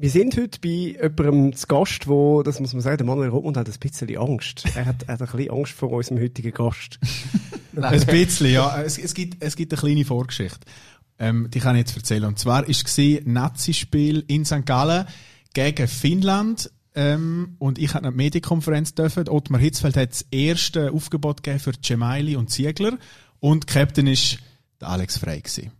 Wir sind heute bei jemandem zu Gast, wo, das muss man sagen, der Manuel Rottmund hat ein bisschen Angst. Er hat, er hat ein bisschen Angst vor unserem heutigen Gast. ein bisschen, ja. Es, es, gibt, es gibt eine kleine Vorgeschichte. Ähm, die kann ich jetzt erzählen. Und zwar war es Nazi-Spiel in St. Gallen gegen Finnland. Ähm, und ich hatte eine Medienkonferenz dürfen. Ottmar Hitzfeld hat das erste Aufgebot gegeben für Gemaili und Ziegler. Und Captain ist Alex Frey gewesen.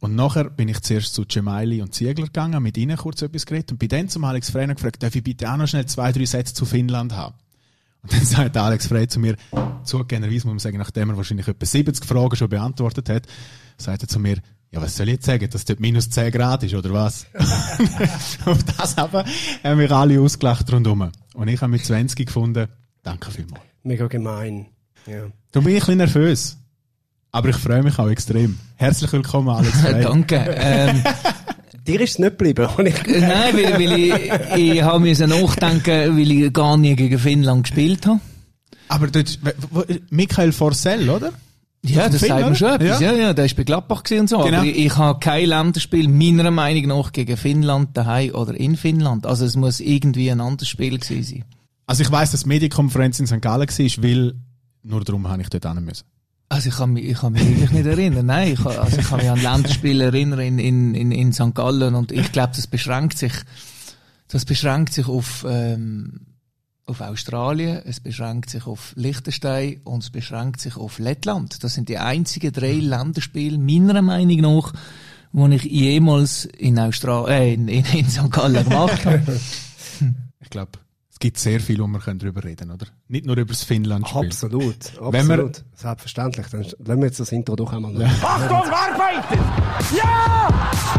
Und nachher bin ich zuerst zu Gemaili und Ziegler gegangen, mit ihnen kurz etwas geredet und bin dann zum Alex Frey gefragt, darf ich bitte auch noch schnell zwei, drei Sätze zu Finnland haben? Und dann sagt Alex Frey zu mir, zugegebenerweise muss man sagen, nachdem er wahrscheinlich etwa 70 Fragen schon beantwortet hat, sagt er zu mir, ja, was soll ich jetzt sagen, dass dort minus 10 Grad ist, oder was? Auf das aber haben wir alle ausgelacht rundherum. Und ich habe mit 20 gefunden, danke vielmals. Mega gemein. Ja. Da bin ich ein bisschen nervös. Aber ich freue mich auch extrem. Herzlich willkommen, Alex. Danke. Ähm, Dir ist es nicht geblieben. Nein, weil, weil ich, ich habe mir nachdenken, weil ich gar nie gegen Finnland gespielt habe. Aber dort, Michael Forsell, oder? Ja, das sagt man schon etwas. Ja, ja, ja der ist bei Gladbach und so. Genau. Aber ich, ich habe kein Länderspiel meiner Meinung nach gegen Finnland daheim oder in Finnland. Also es muss irgendwie ein anderes Spiel gewesen sein. Also ich weiss, dass die Medienkonferenz in St. Gallen war, weil nur darum habe ich dort hin müssen. Also ich kann mich, ich kann mich wirklich nicht erinnern. Nein, ich kann, also ich kann mich an Länderspiele erinnern in, in, in, in St. Gallen und ich glaube, das beschränkt sich, das beschränkt sich auf, ähm, auf Australien, es beschränkt sich auf Liechtenstein und es beschränkt sich auf Lettland. Das sind die einzigen drei Länderspiele, meiner Meinung nach, die ich jemals in Australien, äh, in, in, in St. Gallen gemacht habe. ich glaube, es gibt sehr viel, wo wir darüber reden oder? Nicht nur über das Finnland-Spiel. Absolut, absolut. Wenn wir, Selbstverständlich. Dann lassen wir jetzt das Intro doch einmal ja. Achtung, arbeiten! Ja!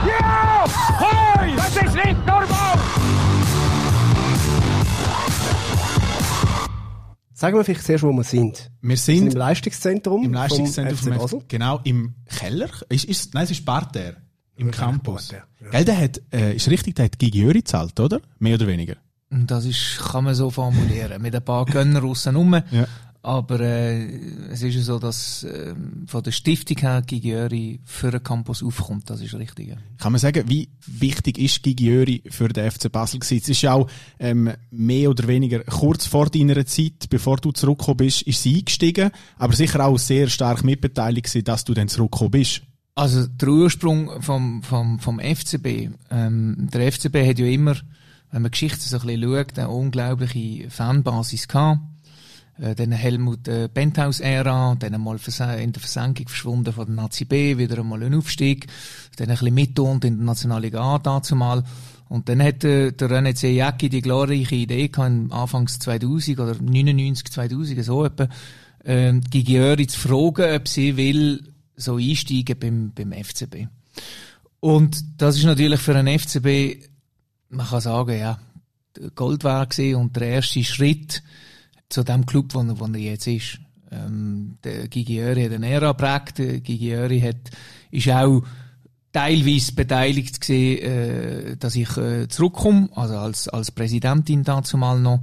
Ja! Hoi! Das ist nicht normal! Sagen wir vielleicht zuerst, wo wir sind. Wir sind, sind im Leistungszentrum. Im Leistungszentrum vom Genau, im Keller. Ist, ist, nein, es ist Parterre. Im Campus. Parterre, ja. Gell, der hat, äh, ist richtig, der hat Gigi Jöri gezahlt, oder? Mehr oder weniger. Das ist, kann man so formulieren. Mit ein paar Gönner aussen Ja. Aber äh, es ist ja so, dass äh, von der Stiftung her Gigiöri für den Campus aufkommt. Das ist richtig. Ja. Kann man sagen, wie wichtig ist Gigiöri für den FC Basel gewesen? Es ist ja auch ähm, mehr oder weniger kurz vor deiner Zeit, bevor du zurückgekommen bist, ist sie eingestiegen, aber sicher auch sehr stark mitbeteiligt gewesen, dass du dann zurückgekommen bist. Also der Ursprung vom, vom, vom FCB, ähm, der FCB hat ja immer wenn man Geschichte so ein bisschen schaut, eine unglaubliche Fanbasis gehabt. Äh, dann Helmut äh, Penthouse-Ära, dann einmal in der Versenkung verschwunden von der Nazi B, wieder einmal ein Aufstieg, dann ein bisschen mitgelohnt in der Nationalliga A dazu mal. Und dann hat äh, der René Zejacki die glorreiche Idee gehabt, Anfangs 2000 oder 99, 2000, so etwa, äh, Gigi Öri zu fragen, ob sie will so einsteigen beim, beim FCB. Und das ist natürlich für einen FCB man kann sagen, ja, Gold war und der erste Schritt zu dem Club, wo, wo er jetzt ist. Ähm, der Gigi Öri hat eine Ära geprägt. Gigi Öri hat, ist auch teilweise beteiligt gewesen, äh, dass ich äh, zurückkomme, also als, als Präsidentin dazu mal noch,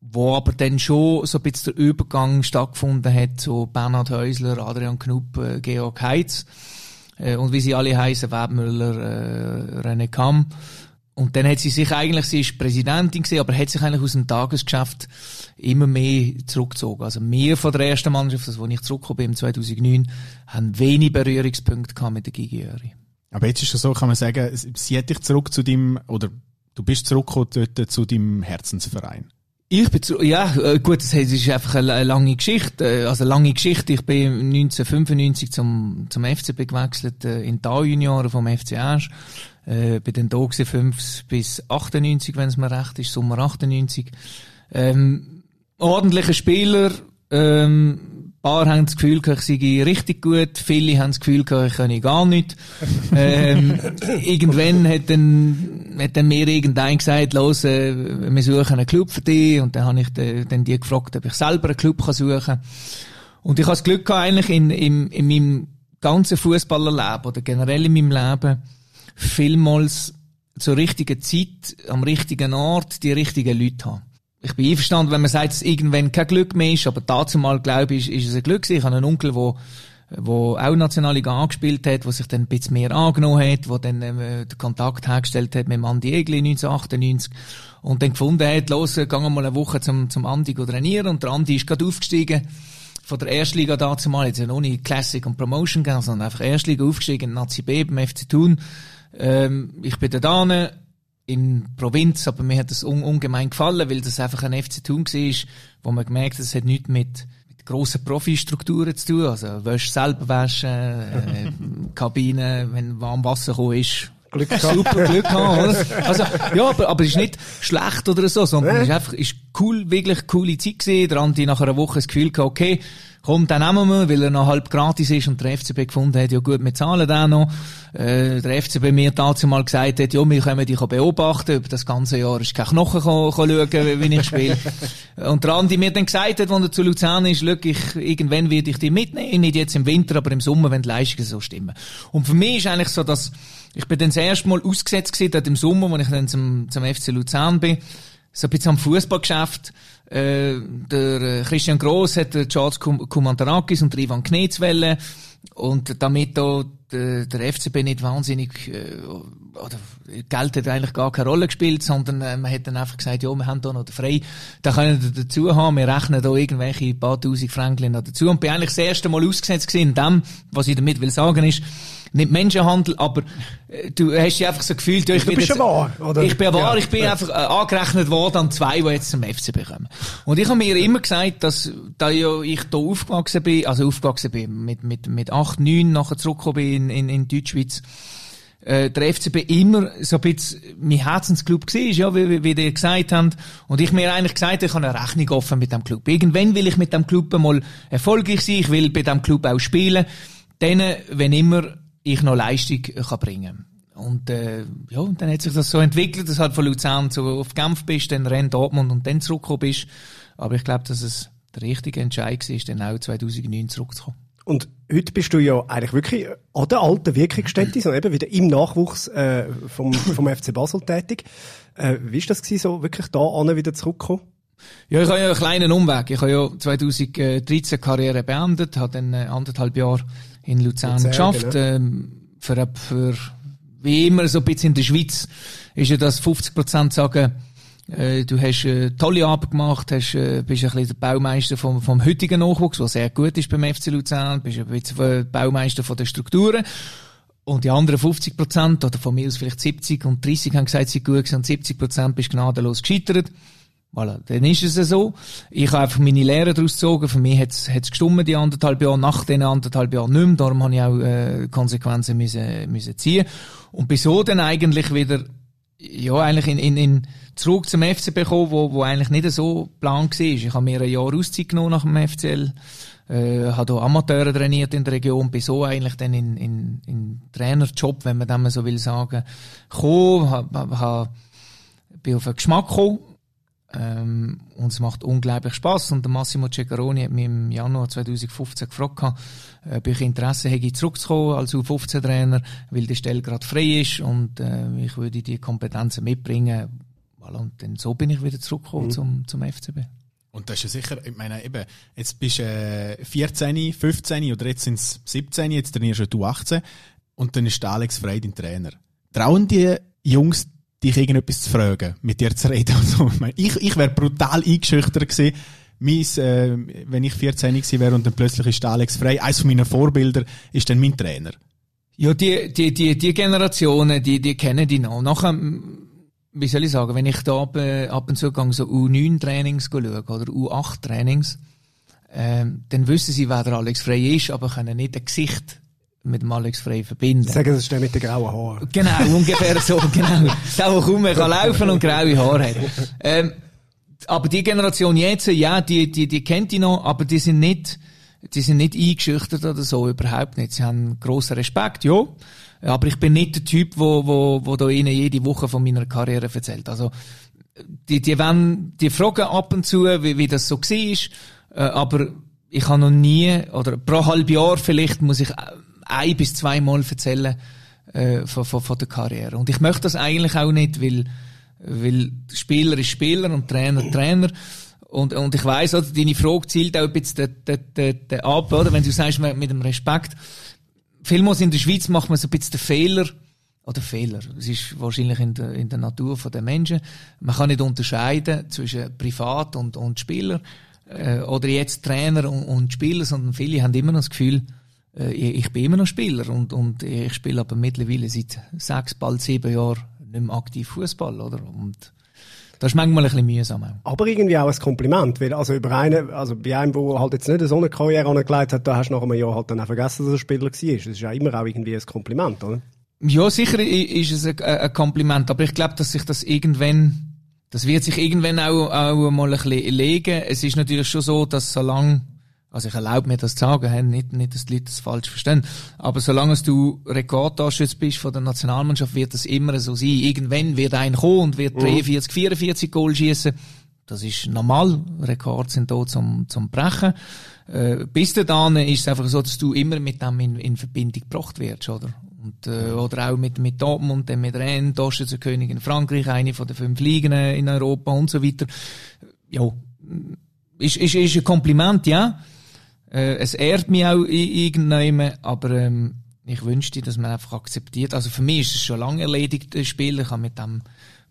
wo aber dann schon so ein bisschen der Übergang stattgefunden hat zu Bernhard Häusler, Adrian Knupp, äh, Georg Heitz, äh, und wie sie alle heißen, Webmüller, äh, René Kamm, und dann hat sie sich eigentlich, sie ist Präsidentin gewesen, aber hat sich eigentlich aus dem Tagesgeschäft immer mehr zurückgezogen. Also wir von der ersten Mannschaft, das, wo ich zurückgekommen bin, 2009, haben wenig Berührungspunkte gehabt mit der Gigi Jöri. Aber jetzt ist es so, kann man sagen, sie hat dich zurück zu dem, oder du bist zurückgekommen dort zu deinem Herzensverein. Ich bin zu, ja, äh, gut, das ist einfach eine lange Geschichte, äh, also eine lange Geschichte. Ich bin 1995 zum, zum FCB gewechselt, äh, in die A-Junioren vom FC Asch. Äh, bin dann da gewesen, 5 bis 98, wenn es mir recht ist, Sommer 98. Ähm, ordentlicher Spieler, ähm, paar haben das Gefühl, ich sei richtig gut, viele haben das Gefühl, ich könne gar nicht. ähm, irgendwann hat dann, hat dann mir irgendein gesagt, los, äh, wir suchen einen Club für dich. Und dann habe ich dann, dann die gefragt, ob ich selber einen Club kann suchen kann. Und ich habe das Glück gehabt, eigentlich in, in, in meinem ganzen Fußballerleben oder generell in meinem Leben, vielmals zur richtigen Zeit, am richtigen Ort, die richtigen Leute haben. Ich bin einverstanden, wenn man sagt, dass irgendwann kein Glück mehr ist, aber dazu mal glaube ich, ist, es ein Glück. Ich habe einen Onkel, der wo auch Nationalliga angespielt hat, wo sich dann ein bisschen mehr angenommen hat, wo dann ähm, den Kontakt hergestellt hat mit Andi Egli 1998 und dann gefunden hat, los, gehen wir mal eine Woche zum, zum Andi trainieren und der Andi ist gerade aufgestiegen von der Erstliga dazu mal, jetzt ja noch nicht Classic und Promotion gegangen, sondern einfach Erstliga aufgestiegen, Nazi B beim FC Thun. Ähm, ich bin da da in Provinz, aber mir hat das un ungemein gefallen, weil das einfach ein FC Thun war, wo man gemerkt hat, es hat nichts mit grossen Profistrukturen zu tun. Also, wäsch selber waschen, äh, Kabine, wenn warm Wasser gekommen ist. Glück gehabt. Super Glück gehabt, oder? Also, ja, aber, aber es ist nicht schlecht oder so, sondern es ist einfach, ist cool, wirklich coole Zeit gewesen. Der Andi nach einer Woche das Gefühl gehabt, okay, komm, dann nehmen wir, weil er noch halb gratis ist und der FCB gefunden hat, ja gut, wir zahlen den noch. Äh, der FCB mir dazu mal gesagt hat, ja, wir können dich beobachten, über das ganze Jahr ist kein Knochen kann, kann schauen, wie ich spiele. und der Andi mir dann gesagt hat, als er zu Luzern ist, schau, ich, irgendwann werde ich dich mitnehmen, nicht jetzt im Winter, aber im Sommer, wenn die Leistungen so stimmen. Und für mich ist eigentlich so, dass, ich bin dann das erste Mal ausgesetzt gewesen, im Sommer, als ich dann zum, zum FC Luzern bin, so ein bisschen am Fußballgeschäft, äh, der äh, Christian Gross hat der Charles Kumantarakis und der Ivan Knetz wählen. Und damit da der, FCB nicht wahnsinnig, äh, oder Geld hat eigentlich gar keine Rolle gespielt, sondern äh, man hat dann einfach gesagt, ja, wir haben da noch frei, da können wir dazu haben, wir rechnen da irgendwelche paar tausend Franklin noch dazu. Und bin eigentlich das erste Mal ausgesetzt gewesen dem, was ich damit will sagen ist, nicht Menschenhandel, aber äh, du hast dich einfach so gefühlt, ich bist jetzt, wahr, oder? Ich bin wahr, ja. ich bin ja. einfach äh, angerechnet worden an zwei, die jetzt zum FC bekommen. Und ich habe mir immer gesagt, dass da ja ich da aufgewachsen bin, also aufgewachsen bin, mit, mit, mit acht, neun nachher zurückgekommen bin in, in, in Deutschschweiz, äh, der FCB immer so ein bisschen mein Herzensclub war, ja, wie, wie, wie ihr gesagt habt. Und ich mir eigentlich gesagt, ich habe eine Rechnung offen mit dem Club. Irgendwann will ich mit dem Club mal erfolgreich sein, ich will bei dem Club auch spielen. Dann, wenn immer ich noch Leistung kann bringen und äh, ja, und dann hat sich das so entwickelt, dass halt von Luzern zu auf Genf bist, dann Rennes Dortmund und dann zurückgekommen bist. Aber ich glaube, dass es der richtige Entscheid war, dann auch 2009 zurückzukommen. Und heute bist du ja eigentlich wirklich an der alten Wirkungsstätte, sondern eben wieder im Nachwuchs äh, vom, vom FC Basel tätig. Äh, wie ist das gewesen, so wirklich da an wieder zurückzukommen? Ja, ich habe ja einen kleinen Umweg. Ich habe ja 2013 Karriere beendet, habe dann äh, anderthalb Jahre in Luzern, Luzern geschafft. Genau. Ähm, für, für, wie immer so ein bisschen in der Schweiz ist ja das 50 Prozent sagen, äh, du hast äh, tolle Arbeit gemacht, hast, äh, bist ein bisschen der Baumeister vom, vom heutigen Nachwuchs, was sehr gut ist beim FC Luzern, bist ein bisschen der Baumeister von den Strukturen. Und die anderen 50 Prozent, oder von mir aus vielleicht 70 und 30 haben gesagt, sie gut und 70 Prozent bist gnadenlos gescheitert. Voilà, dann ist es so. Ich habe einfach meine Lehre daraus gezogen. Für mich hat es gestummt, die anderthalb Jahre, nach den anderthalb Jahren nicht mehr. Darum habe ich auch äh, Konsequenzen müssen, müssen ziehen. Und bin so dann eigentlich wieder, ja, eigentlich in, in, in zurück zum FCB gekommen, wo, wo eigentlich nicht so plan war. Ich habe mir ein Jahr Auszeit genommen nach dem FCL, äh, habe hier Amateure trainiert in der Region, bin so eigentlich dann in, in, in Trainerjob, wenn man dem so will sagen, gekommen, hab, hab, bin auf den Geschmack gekommen, ähm, und es macht unglaublich Spaß. Und der Massimo Ceccaroni hat mich im Januar 2015 gefragt, ob ich Interesse hätte, zurückzukommen als U15-Trainer, weil die Stelle gerade frei ist und äh, ich würde die Kompetenzen mitbringen. Und dann so bin ich wieder zurückgekommen mhm. zum, zum FCB. Und das ist ja sicher, ich meine, eben, jetzt bist du äh, 14, 15 oder jetzt sind es 17, jetzt trainierst du 18 und dann ist der Alex Frey dein Trainer. Trauen die Jungs dich irgendetwas zu fragen, mit dir zu reden und so. Ich, ich wäre brutal eingeschüchtert gewesen, Mies, äh, wenn ich 14 gewesen wäre und dann plötzlich ist Alex Frey, eines meiner Vorbilder, ist dann mein Trainer. Ja, die, die, die, die Generationen, die, die kennen die noch. Nachher, wie soll ich sagen, wenn ich da ab, äh, ab und zu gehe, so U9-Trainings schaue, oder U8-Trainings, ähm, dann wissen sie, wer der Alex Frey ist, aber können nicht ein Gesicht mit dem Alex Frey verbinden. Sagen Sie es mit den grauen Haaren. Genau, ungefähr so, genau. Der, der kaum mehr kann laufen und graue Haare hat. Ähm, aber die Generation jetzt, ja, die, die, die kennt die noch, aber die sind nicht, die sind nicht eingeschüchtert oder so, überhaupt nicht. Sie haben grossen Respekt, ja. Aber ich bin nicht der Typ, wo, wo, wo da ihnen jede Woche von meiner Karriere erzählt. Also, die, die, wollen, die fragen ab und zu, wie, wie das so war, äh, aber ich habe noch nie, oder pro halb Jahr vielleicht, muss ich ein bis zweimal erzählen äh, von, von, von der Karriere. Und ich möchte das eigentlich auch nicht, weil, weil Spieler ist Spieler und Trainer Trainer. Und, und ich weiss, oder, deine Frage zielt auch ein bisschen den, den, den ab, oder? Wenn du sagst, mit dem Respekt. Vielmals in der Schweiz macht man so ein bisschen den Fehler, oder Fehler. Es ist wahrscheinlich in der, in der Natur der Menschen. Man kann nicht unterscheiden zwischen Privat und, und Spieler, äh, oder jetzt Trainer und, und Spieler, sondern viele haben immer noch das Gefühl, äh, ich bin immer noch Spieler und, und ich spiele aber mittlerweile seit sechs, bald sieben Jahren nicht mehr aktiv Fußball, oder? Und das ist manchmal ein bisschen mühsam. Aber irgendwie auch ein Kompliment, weil also über einen, also bei einem, der halt jetzt nicht so eine Karriere angelegt hat, da hast du nach einem Jahr halt dann auch vergessen, dass er Spieler war. Das ist ja immer auch irgendwie ein Kompliment, oder? Ja, sicher ist es ein, ein Kompliment, aber ich glaube, dass sich das irgendwann, das wird sich irgendwann auch, auch mal ein bisschen legen. Es ist natürlich schon so, dass solange also ich erlaube mir das zu sagen, nicht, nicht, dass die Leute das falsch verstehen. Aber solange du Rekordtorschütze bist von der Nationalmannschaft, wird das immer so sein. Irgendwann wird ein kommen und wird 43, 44 Goal schießen. Das ist normal. Rekorde sind da zum, zum Brechen. Äh, bis dahin ist es einfach so, dass du immer mit dem in, in Verbindung gebracht wirst, oder? Und, äh, oder auch mit, mit Dortmund, dann mit Rennes, Torschützenkönig in Frankreich, eine von den fünf Ligen in Europa und so weiter. Ja, ist, ist, ist ein Kompliment, ja. Äh, es ehrt mich auch irgendwann, aber ähm, ich wünschte, dass man einfach akzeptiert. Also für mich ist es schon lange erledigt, das Spiel. Ich habe mit dem,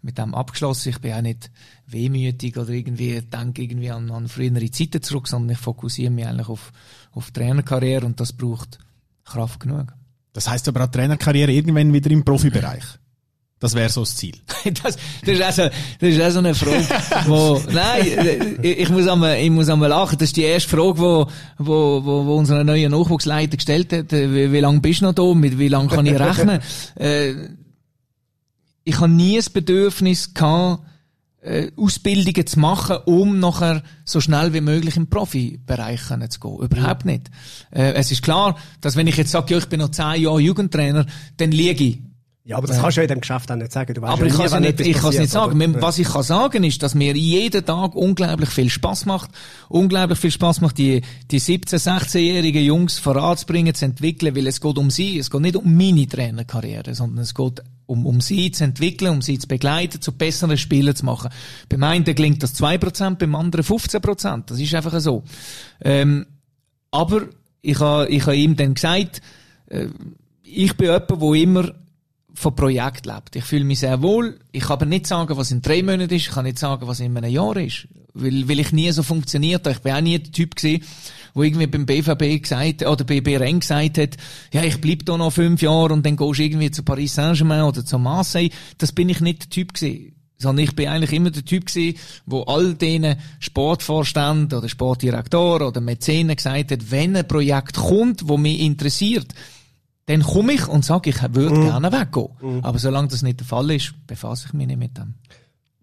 mit dem abgeschlossen. Ich bin auch nicht wehmütig oder irgendwie denke irgendwie an, an frühere Zeiten zurück, sondern ich fokussiere mich eigentlich auf, auf Trainerkarriere und das braucht Kraft genug. Das heißt aber auch Trainerkarriere irgendwann wieder im Profibereich. Das wäre so das Ziel. das, das, ist also, das ist auch so eine Frage, wo, nein, ich muss einmal, ich muss einmal lachen. Das ist die erste Frage, wo, wo, wo, wo unser neuer Nachwuchsleiter gestellt hat. Wie, wie lange bist du noch da? Mit wie lange kann ich rechnen? äh, ich habe nie das Bedürfnis gehabt, äh, Ausbildungen zu machen, um nachher so schnell wie möglich im Profibereich zu gehen. Überhaupt nicht. Äh, es ist klar, dass wenn ich jetzt sage, ja, ich bin noch zehn Jahre Jugendtrainer, dann liege ich ja, aber das kannst du ja in dem Geschäft auch nicht sagen. Du aber ich kann es nicht, ich nicht sagen. Aber, Was ich kann sagen ist, dass mir jeden Tag unglaublich viel Spaß macht, unglaublich viel Spaß macht, die, die 17-, 16-jährigen Jungs voranzubringen, zu entwickeln, weil es geht um sie, es geht nicht um meine Trainerkarriere, sondern es geht um, um sie zu entwickeln, um sie zu begleiten, zu besseren Spielen zu machen. Beim einen gelingt das 2%, beim anderen 15%. Das ist einfach so. Ähm, aber ich habe ich ha ihm dann gesagt, äh, ich bin jemand, wo immer von Projekt lebt. Ich fühle mich sehr wohl. Ich kann aber nicht sagen, was in drei Monaten ist. Ich kann nicht sagen, was in einem Jahr ist. Weil, weil ich nie so funktioniert habe. Ich bin auch nie der Typ gewesen, wo irgendwie beim BVB gesagt, oder bei BRN gesagt hat, ja, ich bleib da noch fünf Jahre und dann gehst du irgendwie zu Paris Saint-Germain oder zu Marseille. Das bin ich nicht der Typ gewesen. Sondern ich bin eigentlich immer der Typ gewesen, wo all denen Sportvorständen oder Sportdirektoren oder Mäzenen gesagt hat, wenn ein Projekt kommt, wo mich interessiert, dann komme ich und sage, ich würde mm. gerne weggehen. Mm. Aber solange das nicht der Fall ist, befasse ich mich nicht mit dem.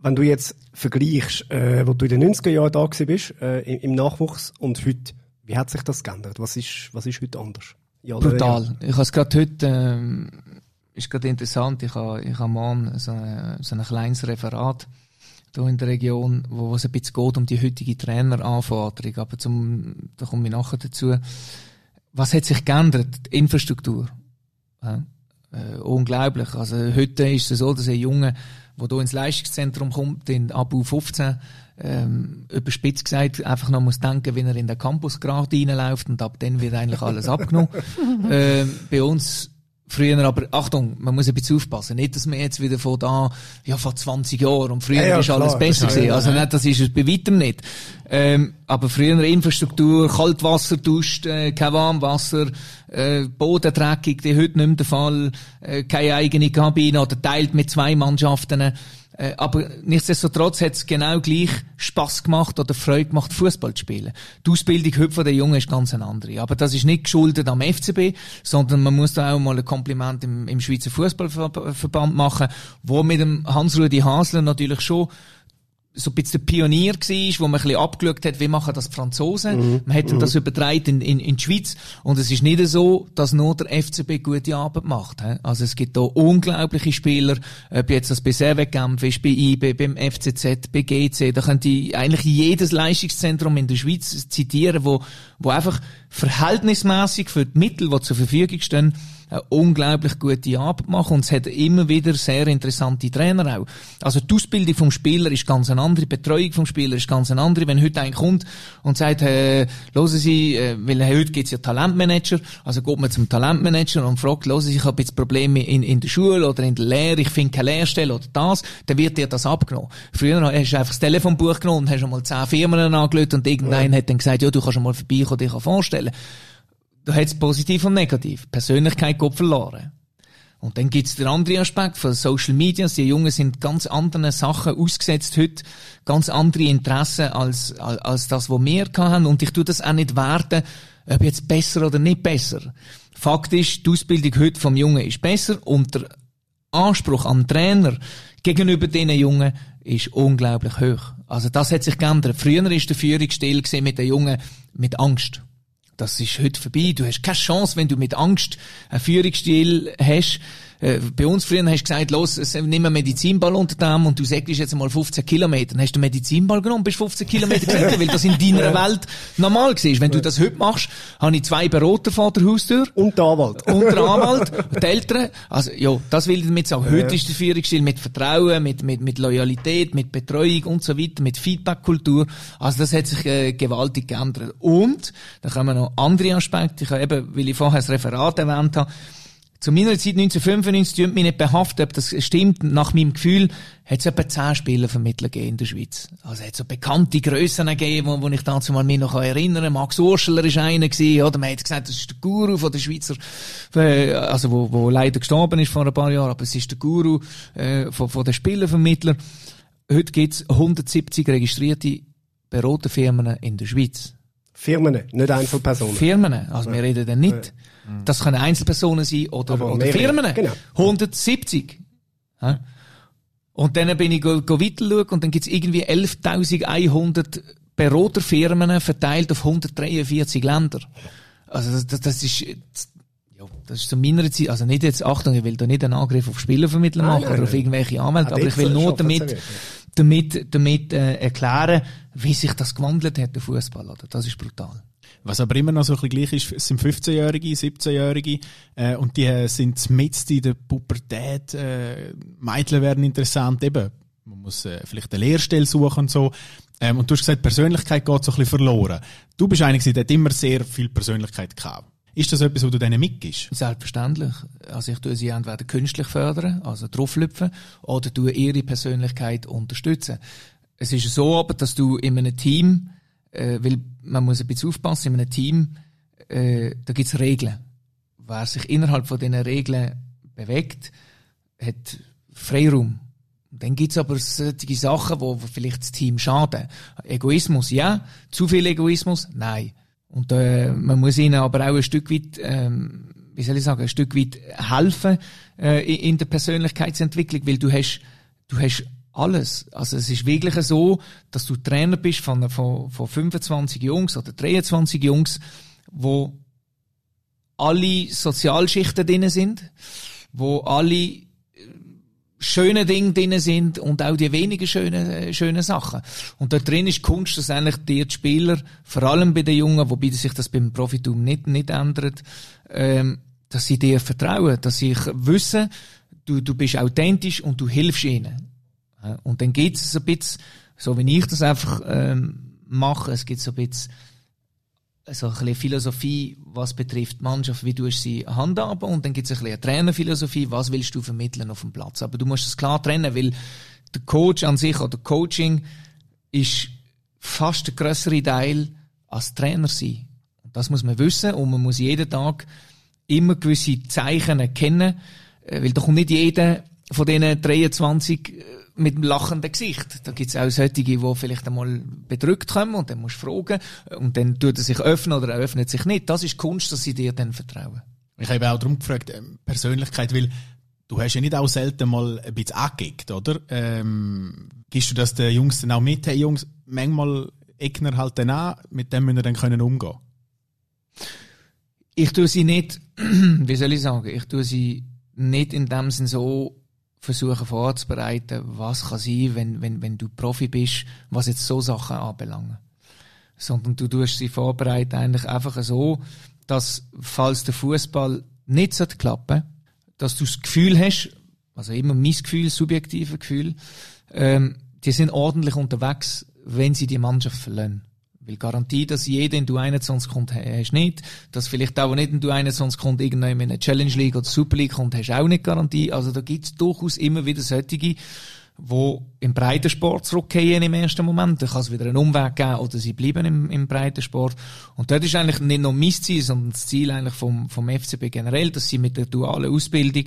Wenn du jetzt vergleichst, äh, wo du in den 90er Jahren da bist, äh, im, im, Nachwuchs und heute, wie hat sich das geändert? Was ist, was ist heute anders? Ja, Brutal. Ich habe es gerade heute, ähm, ist gerade interessant, ich habe, ich habe morgen so, eine, so ein kleines Referat hier in der Region, wo, wo es ein bisschen geht um die heutige Traineranforderung. Aber zum, da komme ich nachher dazu was hat sich geändert? Die Infrastruktur. Ja, äh, unglaublich. Also heute ist es so, dass ein Junge, der hier ins Leistungszentrum kommt, in Abu 15, ähm, überspitzt gesagt, einfach noch muss denken, wenn er in den Campus gerade reinläuft und ab dann wird eigentlich alles abgenommen. ähm, bei uns Früher aber, Achtung, man muss ein bisschen aufpassen. Nicht, dass man jetzt wieder von da, ja, vor 20 Jahren und früher ja, ja, ist alles klar, besser gewesen. Also nicht, das ist es bei weitem nicht. Ähm, aber früher Infrastruktur, Kaltwasser duscht, äh, kein Warmwasser, äh, Bodendreckig, die heute nicht mehr der Fall, äh, keine eigene Kabine oder teilt mit zwei Mannschaften. Äh, aber nichtsdestotrotz hat es genau gleich Spaß gemacht oder Freude gemacht, Fußball zu spielen. Die Ausbildung heute von den Jungen ist ganz eine andere. Aber das ist nicht geschuldet am FCB, sondern man muss da auch mal ein Kompliment im, im Schweizer Fußballverband machen, wo mit dem Hans-Rudi Hasler natürlich schon so ein bisschen der Pionier war, wo man ein bisschen abgeschaut hat, wie machen das die Franzosen. Mhm. Man hat mhm. das übertragen in, in, in die Schweiz. Und es ist nicht so, dass nur der FCB gute Arbeit macht. He? Also es gibt da unglaubliche Spieler, ob jetzt das bei Servetkampf ist, bei IB, beim FCZ, bei GC, da können die eigentlich jedes Leistungszentrum in der Schweiz zitieren, wo, wo einfach verhältnismäßig für die Mittel, die zur Verfügung stehen, eine unglaublich gute Arbeit machen und es hat immer wieder sehr interessante Trainer auch. Also die Ausbildung vom Spieler ist ganz eine andere, die Betreuung vom Spieler ist ganz eine andere. Wenn heute ein kommt und sagt, äh, hören Sie, äh, weil heute gibt's ja Talentmanager, also geht man zum Talentmanager und fragt, hören Sie, ich habe jetzt Probleme in, in der Schule oder in der Lehre, ich finde keine Lehrstelle oder das, dann wird dir das abgenommen. Früher hast du einfach das Telefonbuch genommen und hast schon mal zehn Firmen angelötet und irgendein ja. hat dann gesagt, ja, du kannst mal vorbeikommen, dich vorstellen. Da hat's positiv und negativ. Persönlichkeit geht verloren. Und dann gibt's den anderen Aspekt von Social Media. Die Jungen sind ganz anderen Sachen ausgesetzt heute, ganz andere Interessen als, als, als das, was wir haben. Und ich tue das auch nicht werten, ob jetzt besser oder nicht besser. Fakt ist, die Ausbildung heute vom Jungen ist besser und der Anspruch am Trainer gegenüber diesen Jungen ist unglaublich hoch. Also das hat sich geändert. Früher ist der Führungsstil mit den Jungen mit Angst. Das ist heute vorbei. Du hast keine Chance, wenn du mit Angst einen Führungsstil hast, äh, bei uns früher hast du gesagt, los, nimm einen Medizinball unter den Arm und du sägst jetzt mal 15 Kilometer. Dann hast du den Medizinball genommen, bist 15 Kilometer gegangen, weil das in deiner Welt normal war. Wenn du das heute machst, habe ich zwei Berater vor der Haustür. Und der Anwalt. Und der Anwalt, die Eltern. Also, ja, das will ich damit sagen. Heute ist der Führungsstil mit Vertrauen, mit, mit, mit Loyalität, mit Betreuung und so weiter, mit Feedbackkultur. Also, das hat sich äh, gewaltig geändert. Und, da kommen noch andere Aspekte. Ich habe eben, weil ich vorher das Referat erwähnt habe, zu meiner Zeit 1995, die mich nicht behaftet, ob das stimmt, nach meinem Gefühl, hat es etwa zehn Spielervermittler gegeben in der Schweiz. Also hat so bekannte Grössen gegeben, wo, wo ich dazu mal mich noch erinnern kann. Max Urschler ist einer gewesen, oder? Man hat gesagt, das ist der Guru von der Schweizer, äh, also wo, wo leider gestorben ist vor ein paar Jahren, aber es ist der Guru äh, von, von den Spielervermittlern. Heute gibt es 170 registrierte Beraterfirmen in der Schweiz. Firmen, nicht Einzelpersonen. Firmen, also ja. wir reden dann nicht. Ja das können Einzelpersonen sein oder, oder Firmen. Genau. 170. Ja. Und dann bin ich go, go weiter schauen und dann gibt's irgendwie 11.100 Beraterfirmen verteilt auf 143 Länder. Also das, das, das ist ja, das ist zu meiner Zeit, also nicht jetzt, Achtung, ich will da nicht einen Angriff auf Spielervermittler machen nein, nein, oder auf irgendwelche Anwälte, aber ich will nur damit, damit, damit äh, erklären, wie sich das gewandelt hat, der Fußball. Das ist brutal. Was aber immer noch so ein bisschen gleich ist, es sind 15-Jährige, 17-Jährige äh, und die äh, sind mit in der Pubertät. Äh, Mädchen werden interessant, eben. Man muss äh, vielleicht eine Lehrstelle suchen und so. Ähm, und du hast gesagt, Persönlichkeit geht so ein bisschen verloren. Du bist einer, der hat immer sehr viel Persönlichkeit gehabt. Ist das etwas, wo du denen mitgibst? Selbstverständlich. Also ich tue sie entweder künstlich fördern, also drauflüpfen, oder tue ihre Persönlichkeit unterstützen. Es ist so aber, dass du in einem Team äh, weil man muss ein bisschen aufpassen, in einem Team, äh, da gibt's Regeln. Wer sich innerhalb von diesen Regeln bewegt, hat Freiraum. Dann gibt's aber solche Sachen, wo vielleicht das Team schaden. Egoismus, ja. Zu viel Egoismus, nein. Und äh, man muss ihnen aber auch ein Stück weit, ähm, wie soll ich sagen, ein Stück weit helfen äh, in der Persönlichkeitsentwicklung, weil du hast, du hast alles. Also es ist wirklich so, dass du Trainer bist von, von, von 25 Jungs oder 23 Jungs, wo alle Sozialschichten drin sind, wo alle schöne Dinge drin sind und auch die wenigen schönen, äh, schönen Sachen. Und da drin ist Kunst, dass eigentlich die Spieler, vor allem bei den Jungen, wobei sich das beim Profitum nicht, nicht ändert, ähm, dass sie dir vertrauen, dass sie wissen, du, du bist authentisch und du hilfst ihnen. Und dann geht es ein bisschen, so wie ich das einfach ähm, mache, es gibt so ein bisschen so ein bisschen Philosophie, was betrifft Mannschaft, wie du sie handhaben und dann gibt es ein bisschen Trainerphilosophie, was willst du vermitteln auf dem Platz. Aber du musst es klar trennen, weil der Coach an sich oder Coaching ist fast der größere Teil als Trainer sein. Und das muss man wissen und man muss jeden Tag immer gewisse Zeichen erkennen, äh, weil da kommt nicht jeder von diesen 23 mit einem lachenden Gesicht. Da gibt's auch solche, die vielleicht einmal bedrückt kommen und dann musst du fragen und dann tut er sich öffnen oder er öffnet sich nicht. Das ist Kunst, dass sie dir dann vertrauen. Ich habe auch darum gefragt, ähm, Persönlichkeit, weil du hast ja nicht auch selten mal ein bisschen angegeben, oder? Ähm, gibst du das den Jungs dann auch mit? Hey Jungs, manchmal Eckner halt dann an, mit dem müssen wir dann können umgehen. Ich tue sie nicht, wie soll ich sagen, ich tue sie nicht in dem Sinn so versuchen vorzubereiten, was kann sein, wenn, wenn, wenn du Profi bist, was jetzt so Sachen anbelangen. Sondern du tust sie vorbereiten eigentlich einfach so, dass, falls der Fußball nicht sollte klappen, dass du das Gefühl hast, also immer mein Gefühl, subjektive Gefühl, ähm, die sind ordentlich unterwegs, wenn sie die Mannschaft verlassen. Weil Garantie, dass jeder in du 21 kommt, hast nicht. Dass vielleicht auch nicht in du 21 kommt, irgendwann in eine Challenge League oder Super League kommt, hast auch nicht Garantie. Also da gibt's durchaus immer wieder solche, wo im Breitensport zurückgehen im ersten Moment. Da kann es wieder einen Umweg geben oder sie bleiben im, im Breitensport. Und dort ist eigentlich nicht nur mein Ziel, sondern das Ziel eigentlich vom, vom FCB generell, dass sie mit der dualen Ausbildung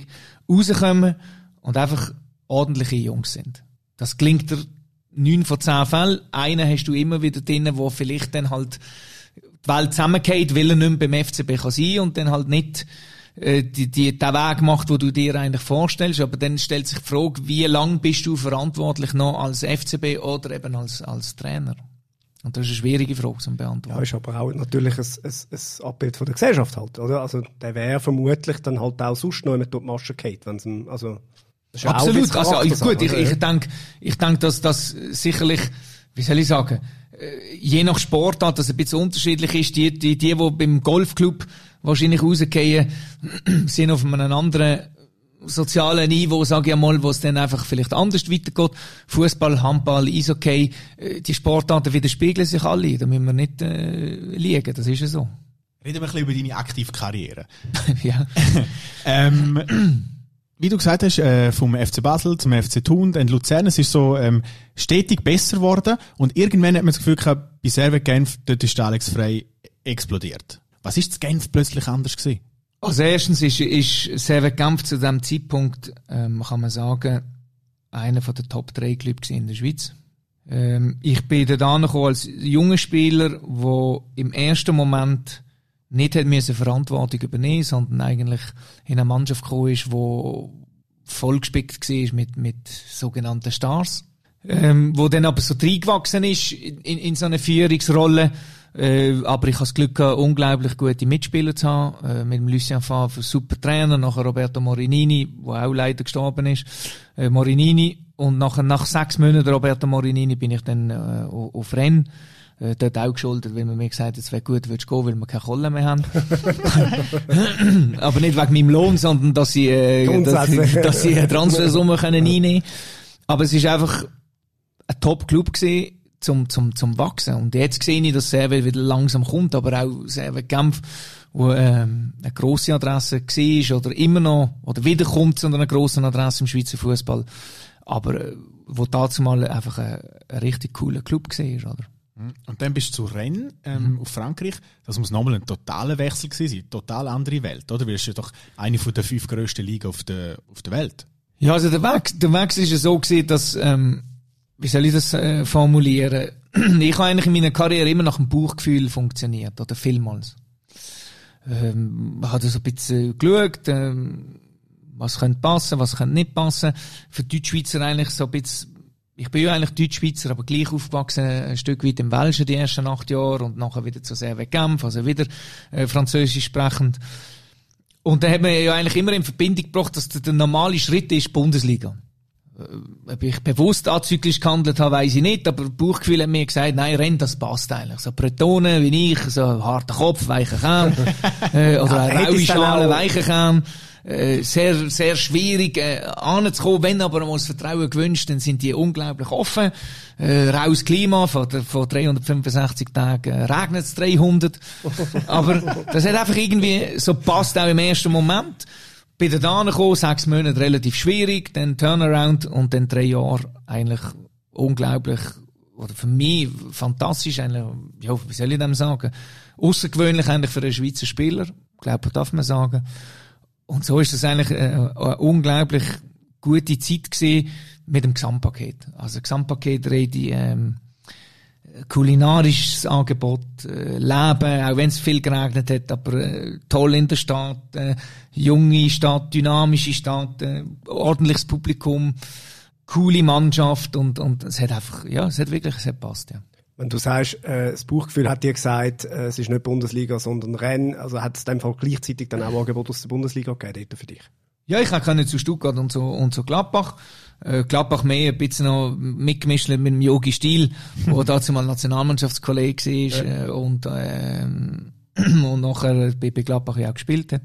rauskommen und einfach ordentliche Jungs sind. Das klingt neun von zehn Fällen. Einen hast du immer wieder drin, wo vielleicht dann halt die Welt zusammengeht, weil er nicht mehr beim FCB kann sein und dann halt nicht äh, die, die, den Weg macht, wo du dir eigentlich vorstellst. Aber dann stellt sich die Frage, wie lang bist du verantwortlich noch als FCB oder eben als, als Trainer? Und das ist eine schwierige Frage zu beantworten. Ja, ist aber auch natürlich ein, ein, ein Abbild von der Gesellschaft halt, oder? Also, der wäre vermutlich dann halt auch sonst noch mit die Masche geht, wenn es also, ja Absolut. Also, ich, gut, ich, ich denke, ich denke, dass das sicherlich, wie soll ich sagen, äh, je nach Sportart, das ein bisschen unterschiedlich ist. Die, die, die, die beim Golfclub wahrscheinlich rausgehen, sind auf einem anderen sozialen Niveau, sage ich einmal, wo es dann einfach vielleicht anders weitergeht. Fußball, Handball, Eishockey, äh, die Sportarten widerspiegeln sich alle. Da müssen wir nicht äh, liegen, das ist ja so. Reden wir ein bisschen über deine aktive Karriere. ja. Ähm, wie du gesagt hast, äh, vom FC Basel zum FC Thun, dann Luzern, es ist so ähm, stetig besser geworden und irgendwann hat man das Gefühl gehabt, bei Servet Genf, dort ist der Alex Frey explodiert. Was ist das Genf plötzlich anders gewesen? Also erstens ist, ist Servet Genf zu diesem Zeitpunkt, ähm, kann man sagen, einer den Top 3 Clubs in der Schweiz. Ähm, ich bin angekommen als junger Spieler, der im ersten Moment nicht hat müssen Verantwortung übernehmen, sondern eigentlich in eine Mannschaft gekommen ist, wo vollgespickt war mit, mit sogenannten Stars. Ähm, wo dann aber so reingewachsen ist in, in, so eine Führungsrolle. Äh, aber ich habe das Glück gehabt, unglaublich gute Mitspieler zu haben. Äh, mit dem Lucien Favre, super Trainer, nachher Roberto Morinini, der auch leider gestorben ist. Äh, Morinini. Und nachher, nach sechs Monaten Roberto Morinini bin ich dann äh, auf Rennes. Äh, dort auch geschuldet, weil man mir gesagt hat, es wäre gut, würdest gehen, weil wir keine Kohle mehr haben. aber nicht wegen meinem Lohn, sondern dass sie, äh, dass, dass sie eine Transfersumme können einnehmen Aber es ist einfach ein Top-Club gewesen, zum, zum, zum Wachsen. Und jetzt sehe ich, dass Servet wieder langsam kommt, aber auch Servet Genf, wo ähm, eine grosse Adresse war oder immer noch, oder wiederkommt zu einer grossen Adresse im Schweizer Fußball. Aber äh, wo dazu mal einfach ein, ein richtig cooler Club war, oder? Und dann bist du zu Rennes ähm, auf Frankreich. Das muss nochmal ein totaler Wechsel gewesen sein. Total andere Welt, oder? Weil es ist ja doch eine von der fünf grössten Ligen auf der, auf der Welt. Ja, also der Weg, der Weg ist ja so gewesen, dass, ähm, wie soll ich das äh, formulieren? ich habe eigentlich in meiner Karriere immer nach dem Bauchgefühl funktioniert, oder vielmals. Ähm, habe so ein bisschen geschaut, ähm, was könnte passen, was könnte nicht passen. Für die Deutschschweizer eigentlich so ein bisschen, ich bin ja eigentlich Deutschschweizer, aber gleich aufgewachsen, ein Stück weit im Welschen die ersten acht Jahre und nachher wieder zu Servet Genf, also wieder äh, französisch sprechend. Und da hat man ja eigentlich immer in Verbindung gebracht, dass der, der normale Schritt ist Bundesliga. Äh, Ob ich bewusst azyklisch gehandelt habe, weiß ich nicht, aber Bauchgefühl hat mir gesagt, nein, Renn, das passt eigentlich. So Bretonen wie ich, so harter Kopf, weicher Kern, äh, oder Ja, raue dann Schale, weicher Kern. Äh, sehr, sehr schwierig äh, anzukommen. Wenn aber mal das Vertrauen gewünscht, dann sind die unglaublich offen. Äh, raues Klima, von, von 365 Tagen äh, regnet es 300. aber das hat einfach irgendwie so passt auch im ersten Moment. Bin da angekommen, sechs Monate relativ schwierig, dann Turnaround und dann drei Jahre eigentlich unglaublich, oder für mich fantastisch eigentlich, ja, wie soll ich dem sagen? Außergewöhnlich eigentlich für einen Schweizer Spieler, glaube darf man sagen. Und so ist das eigentlich äh, eine unglaublich gute Zeit gewesen mit dem Gesamtpaket. Also Gesamtpaket rede ich, ähm, kulinarisches Angebot, äh, Leben, auch wenn es viel geregnet hat, aber äh, toll in der Stadt, äh, junge Stadt, dynamische Stadt, äh, ordentliches Publikum, coole Mannschaft und, und es hat einfach, ja, es hat wirklich, es hat passt, ja. Wenn du sagst, äh, das Bauchgefühl hat dir gesagt, äh, es ist nicht Bundesliga, sondern Rennes, also hat es in dem Fall gleichzeitig dann auch Angebot aus der Bundesliga gegeben dort für dich? Ja, ich kann zu Stuttgart und so, und so Gladbach. Äh, Gladbach mehr ein bisschen noch mitgemischt mit dem Yogi Stil, wo dazu mal Nationalmannschaftskollege war, äh, und, ähm, und nachher bei, bei Gladbach ja auch gespielt hat.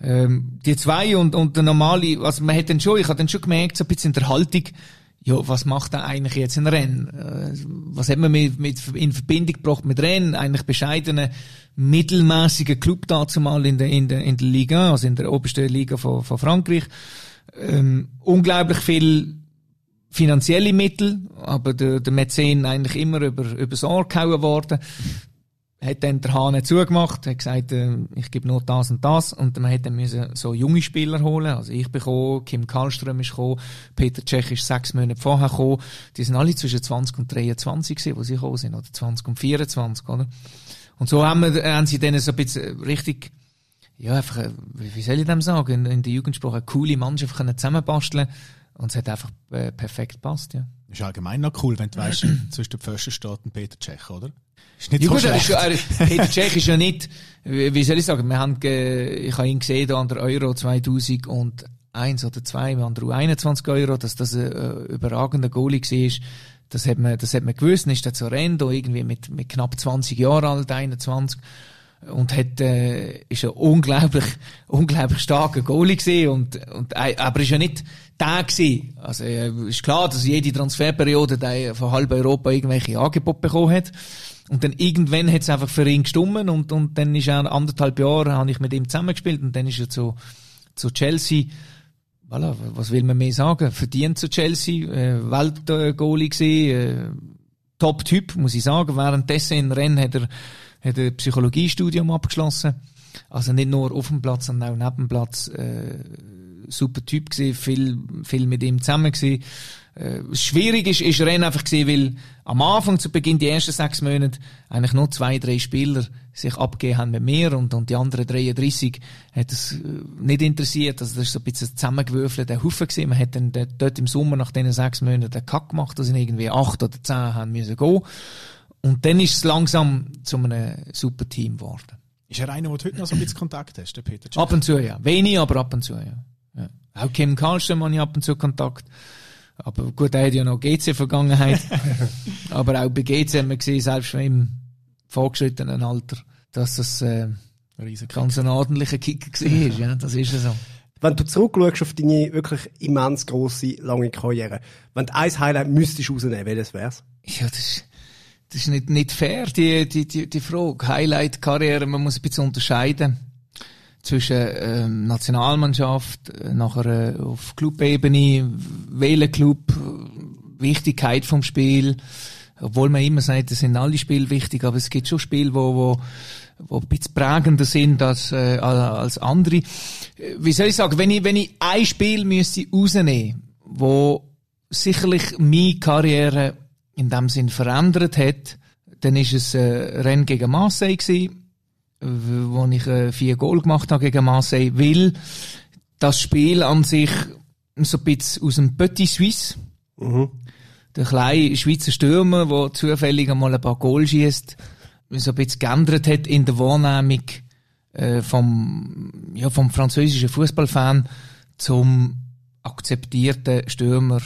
Ähm, die zwei und, und der normale, also man hat dann schon, ich habe dann schon gemerkt, so ein bisschen in der Haltung, ja, was macht er eigentlich jetzt in Rennen? Äh, was hat man mit, mit, in Verbindung gebracht mit Rennen? Eigentlich bescheidenen, mittelmäßigen Club dazu mal in der, in der, in der Liga, also in der obersten Liga von, von Frankreich. Ähm, unglaublich viel finanzielle Mittel, aber der, der Mäzen eigentlich immer über, übers Ohr gehauen worden hat dann der Hahn zugemacht, hat gesagt, äh, ich gebe nur das und das und man hätte müssen so junge Spieler holen, also ich bekomme, Kim Karlström ist gekommen, Peter Tschech ist sechs Monate vorher gekommen, die sind alle zwischen 20 und 23 gewesen, wo sie gekommen sind, oder 20 und 24, oder? Und so haben, wir, haben sie dann so ein bisschen richtig, ja, einfach, äh, wie soll ich dem sagen, in, in der Jugendsprache eine coole Mannschaft können zusammenbasteln und es hat einfach äh, perfekt gepasst, ja. Ist allgemein noch cool, wenn du weißt, zwischen dem Pfosten Peter Tschech, oder? Ist nicht ja, so gut, schlecht. Ist, er, Peter Cech ist ja nicht, wie soll ich sagen, wir haben, ich habe ihn gesehen da an der Euro 2001 oder 2, wir haben der U21 Euro, dass das ein äh, überragender Goalie war. Das hat man, das hat man gewusst. Ist der Zorendo irgendwie mit, mit knapp 20 Jahren alt, 21 und hat äh, ist ein unglaublich unglaublich starker Goalie gesehen und und äh, aber ist ja nicht der gewesen. also äh, ist klar dass jede Transferperiode der von halb Europa irgendwelche Angebote bekommen hat und dann irgendwann hat es einfach für ihn gestummen und, und dann ist er anderthalb Jahre, habe ich mit ihm zusammengespielt und dann ist er zu, zu Chelsea, voilà, was will man mehr sagen, verdient zu Chelsea, äh, Weltgoalie gewesen, äh, Top-Typ, muss ich sagen. Währenddessen in Rennen hat er, hat er Psychologiestudium abgeschlossen. Also nicht nur auf dem Platz, sondern auch neben dem Platz. Äh, super Typ gewesen, viel, viel mit ihm zusammen gewesen. Äh, schwierig ist, ist Rennen einfach gewesen, weil am Anfang, zu Beginn, die ersten sechs Monate, eigentlich nur zwei, drei Spieler sich abgegeben haben mit mir und, und die anderen 33 hat es äh, nicht interessiert. Also das ist so ein bisschen zusammengewürfelter Haufen gewesen. Man hat dann dort im Sommer nach diesen sechs Monaten den Kack gemacht, da sind irgendwie acht oder zehn haben müssen gehen. Und dann ist es langsam zu einem super Team geworden. Ist er einer, du heute noch so ein bisschen Kontakt hast, der Peter? Ab und zu, ja. Wenig, aber ab und zu, ja. ja. Auch Kim Karlström habe ich ab und zu Kontakt. Aber gut, er hat ja noch GC-Vergangenheit. aber auch bei GC haben wir gesehen, selbst im vorgeschrittenen Alter, dass das äh, ganz ein ordentlicher Kicker war. ja, das ist ja so. Wenn du zurückschaust auf deine wirklich immens grosse, lange Karriere, wenn du ein Highlight müsstest rausnehmen, welches wär's? Ja, das ist, das ist nicht, nicht fair, die, die, die, die Frage. Highlight-Karriere, man muss ein bisschen unterscheiden zwischen ähm, Nationalmannschaft, äh, nachher äh, auf Clubebene, Wählenclub, Wichtigkeit vom Spiel, obwohl man immer sagt, es sind alle Spiele wichtig, aber es gibt schon Spiele, wo, wo, wo ein bisschen prägender sind als, äh, als andere. Äh, wie soll ich sagen, wenn ich, wenn ich ein Spiel müsste rausnehmen, wo sicherlich meine Karriere in dem Sinn verändert hat, dann ist es äh, Rennen gegen Marseille gewesen, wo ich äh, vier Goal gemacht habe gegen Marseille, weil das Spiel an sich so ein bisschen aus dem Petit Suisse, mhm. der kleine Schweizer Stürmer, der zufällig einmal ein paar Goal schießt, so ein bisschen geändert hat in der Wahrnehmung äh, vom, ja, vom französischen Fußballfan zum akzeptierten Stürmer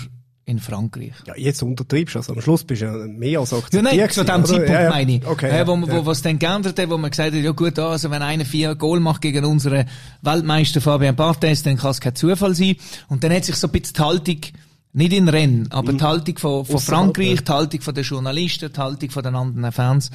in Frankreich. Ja, jetzt untertreibst du, also am Schluss bist du ja mehr als akzeptiert. Ja, nein, zu dem Zeitpunkt ja, ja. meine ich. Okay, ja, wo, wo, was dann geändert hat, wo man gesagt hat, ja gut, also wenn einer vier Goal macht gegen unseren Weltmeister Fabian Barthez, dann kann es kein Zufall sein. Und dann hat sich so ein bisschen die Haltung, nicht in Rennen, aber mhm. die Haltung von, von Frankreich, die Haltung von den Journalisten, die Haltung von den anderen Fans,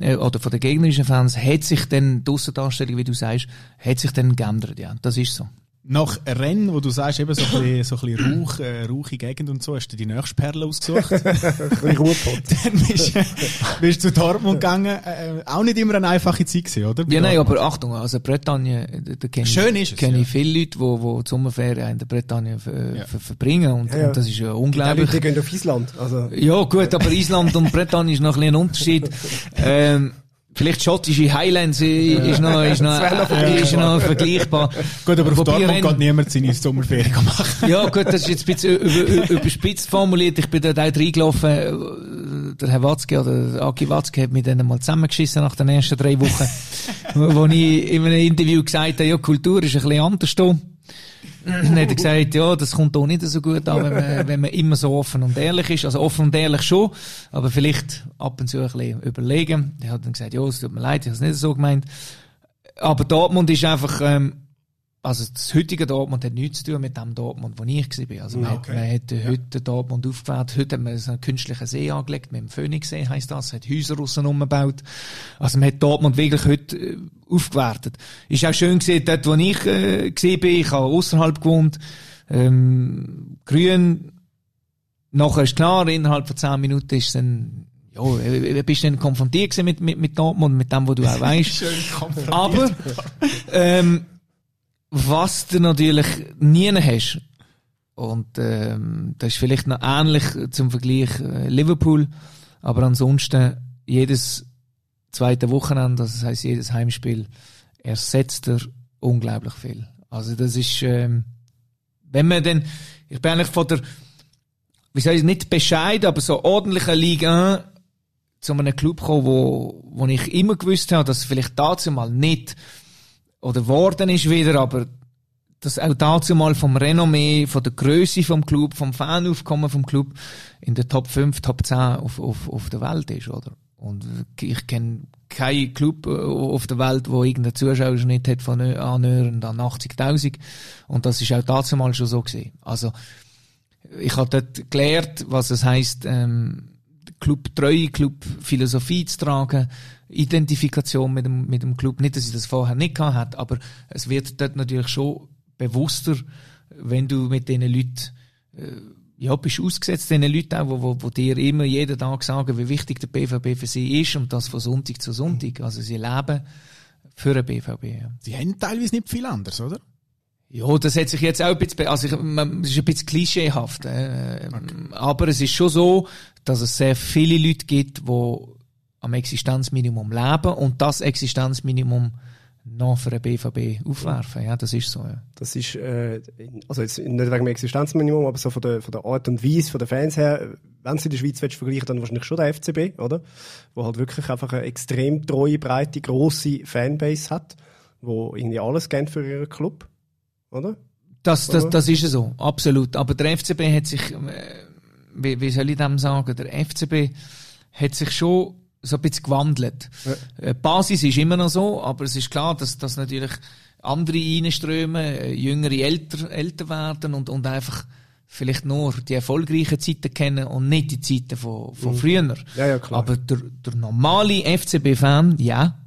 äh, oder von den gegnerischen Fans, hat sich dann, die Aussendarstellung, wie du sagst, hat sich dann geändert, ja. Das ist so. Nach Rennen, wo du sagst, eben so ein bisschen, so ein bisschen Rauch, äh, rauchige Gegend und so, hast du die nächste Perle ausgesucht. ein bisschen Ruhepott. Dann bist, bist du zu Dortmund gegangen. Äh, auch nicht immer eine einfache Zeit gewesen, oder? Ja, nein, aber Achtung, also Bretagne, da kenne Schön ist es, kenne ja. ich viele Leute, die, die die Sommerferien in der Bretagne ja. verbringen und, ja, und, das ist ja unglaublich. Die gehen auf Island. Also. Ja, gut, aber Island und Bretagne ist noch ein, ein Unterschied. Ähm, Vielleicht schottische Highlands ist noch, ist noch, ist noch vergleichbar. Gut, aber auf Dortmund geht niemand seine Sommerferien machen. ja, gut, das ist jetzt ein bisschen über, überspitzt formuliert. Ich bin dort auch reingelaufen. Der Herr Watzke oder Aki Watzke hat mich dann mal zusammengeschissen nach den ersten drei Wochen. wo ich in einem Interview gesagt habe, ja, Kultur ist ein bisschen anders da. Hat er gesagt, ja, das kommt auch nicht so gut an, wenn man, wenn man immer so offen und ehrlich ist. Also offen und ehrlich schon, aber vielleicht ab und zu ein bisschen überlegen. Er hat dann gesagt, ja, es tut mir leid, ich habe es nicht so gemeint. Aber Dortmund ist einfach, ähm, also das heutige Dortmund hat nichts zu tun mit dem Dortmund, wo ich war. Also man, Okay. hat, man hat heute den Dortmund aufgewertet, heute hat man so einen künstlichen See angelegt, mit dem Phoenixsee heisst das, hat Häuser aussen umgebaut. Also man hat Dortmund wirklich heute äh, aufgewertet. Ist auch schön gesehen, dort wo ich äh, bin, ich habe außerhalb gewohnt, ähm, grün, nachher ist klar, innerhalb von 10 Minuten ist dann, ja, äh, bist du dann konfrontiert mit, mit, mit Dortmund, mit dem, was du auch weißt. Schön konfrontiert. Aber ähm, was du natürlich nie hast, und ähm, das ist vielleicht noch ähnlich zum Vergleich äh, Liverpool, aber ansonsten jedes zweite Wochenende, das heißt jedes Heimspiel, ersetzt er unglaublich viel. Also das ist, ähm, wenn man dann, ich bin eigentlich von der, wie soll ich nicht bescheiden, aber so ordentliche Liga 1 zu einem Club gekommen, wo, wo ich immer gewusst habe, dass vielleicht dazu mal nicht oder worden ist wieder, aber dass auch dazu mal vom Renommee, von der Größe vom Club, vom Fanaufkommen vom Club in der Top 5, Top 10 auf, auf, auf der Welt ist, oder? Und ich kenne keinen Club äh, auf der Welt, wo irgendein Zuschauerschnitt hat von annähernd an 80.000. Und das ist auch dazu mal schon so gesehen. Also, ich habe dort gelernt, was es heisst, ähm, Club Treue, Club Philosophie zu tragen, Identifikation mit dem, mit dem Club. Nicht, dass ich das vorher nicht gehabt hätte, aber es wird dort natürlich schon bewusster, wenn du mit diesen Leuten, äh, ja, bist ausgesetzt, diesen Leuten auch, wo, wo, wo dir immer jeden Tag sagen, wie wichtig der BVB für sie ist und das von Sonntag zu Sonntag. Also sie leben für den BVB. Sie haben teilweise nicht viel anders, oder? Ja, das hat sich jetzt auch ein bisschen, also ich, man, es ist ein bisschen klischeehaft, äh, aber es ist schon so, dass es sehr viele Leute gibt, die am Existenzminimum leben und das Existenzminimum noch für den BVB aufwerfen. Ja, das ist so. Ja. Das ist, äh, also jetzt nicht wegen dem Existenzminimum, aber so von der, von der Art und Weise, von den Fans her, wenn du in der Schweiz willst, vergleichen, dann wahrscheinlich schon der FCB, oder? Wo halt wirklich einfach eine extrem treue, breite, grosse Fanbase hat, wo irgendwie alles kennt für ihren Club, oder? Das, das, das ist so, absolut. Aber der FCB hat sich, äh, wie, wie soll ich dem sagen, der FCB hat sich schon so ein bisschen gewandelt. Äh, Die Basis ist immer noch so, aber es ist klar, dass, dass natürlich andere reinströmen, äh, jüngere älter, älter werden und, und einfach vielleicht nur die erfolgreichen Zeiten kennen und nicht die Zeiten von, von früher. Mhm. Ja, ja, klar. Aber der, der normale FCB-Fan, ja,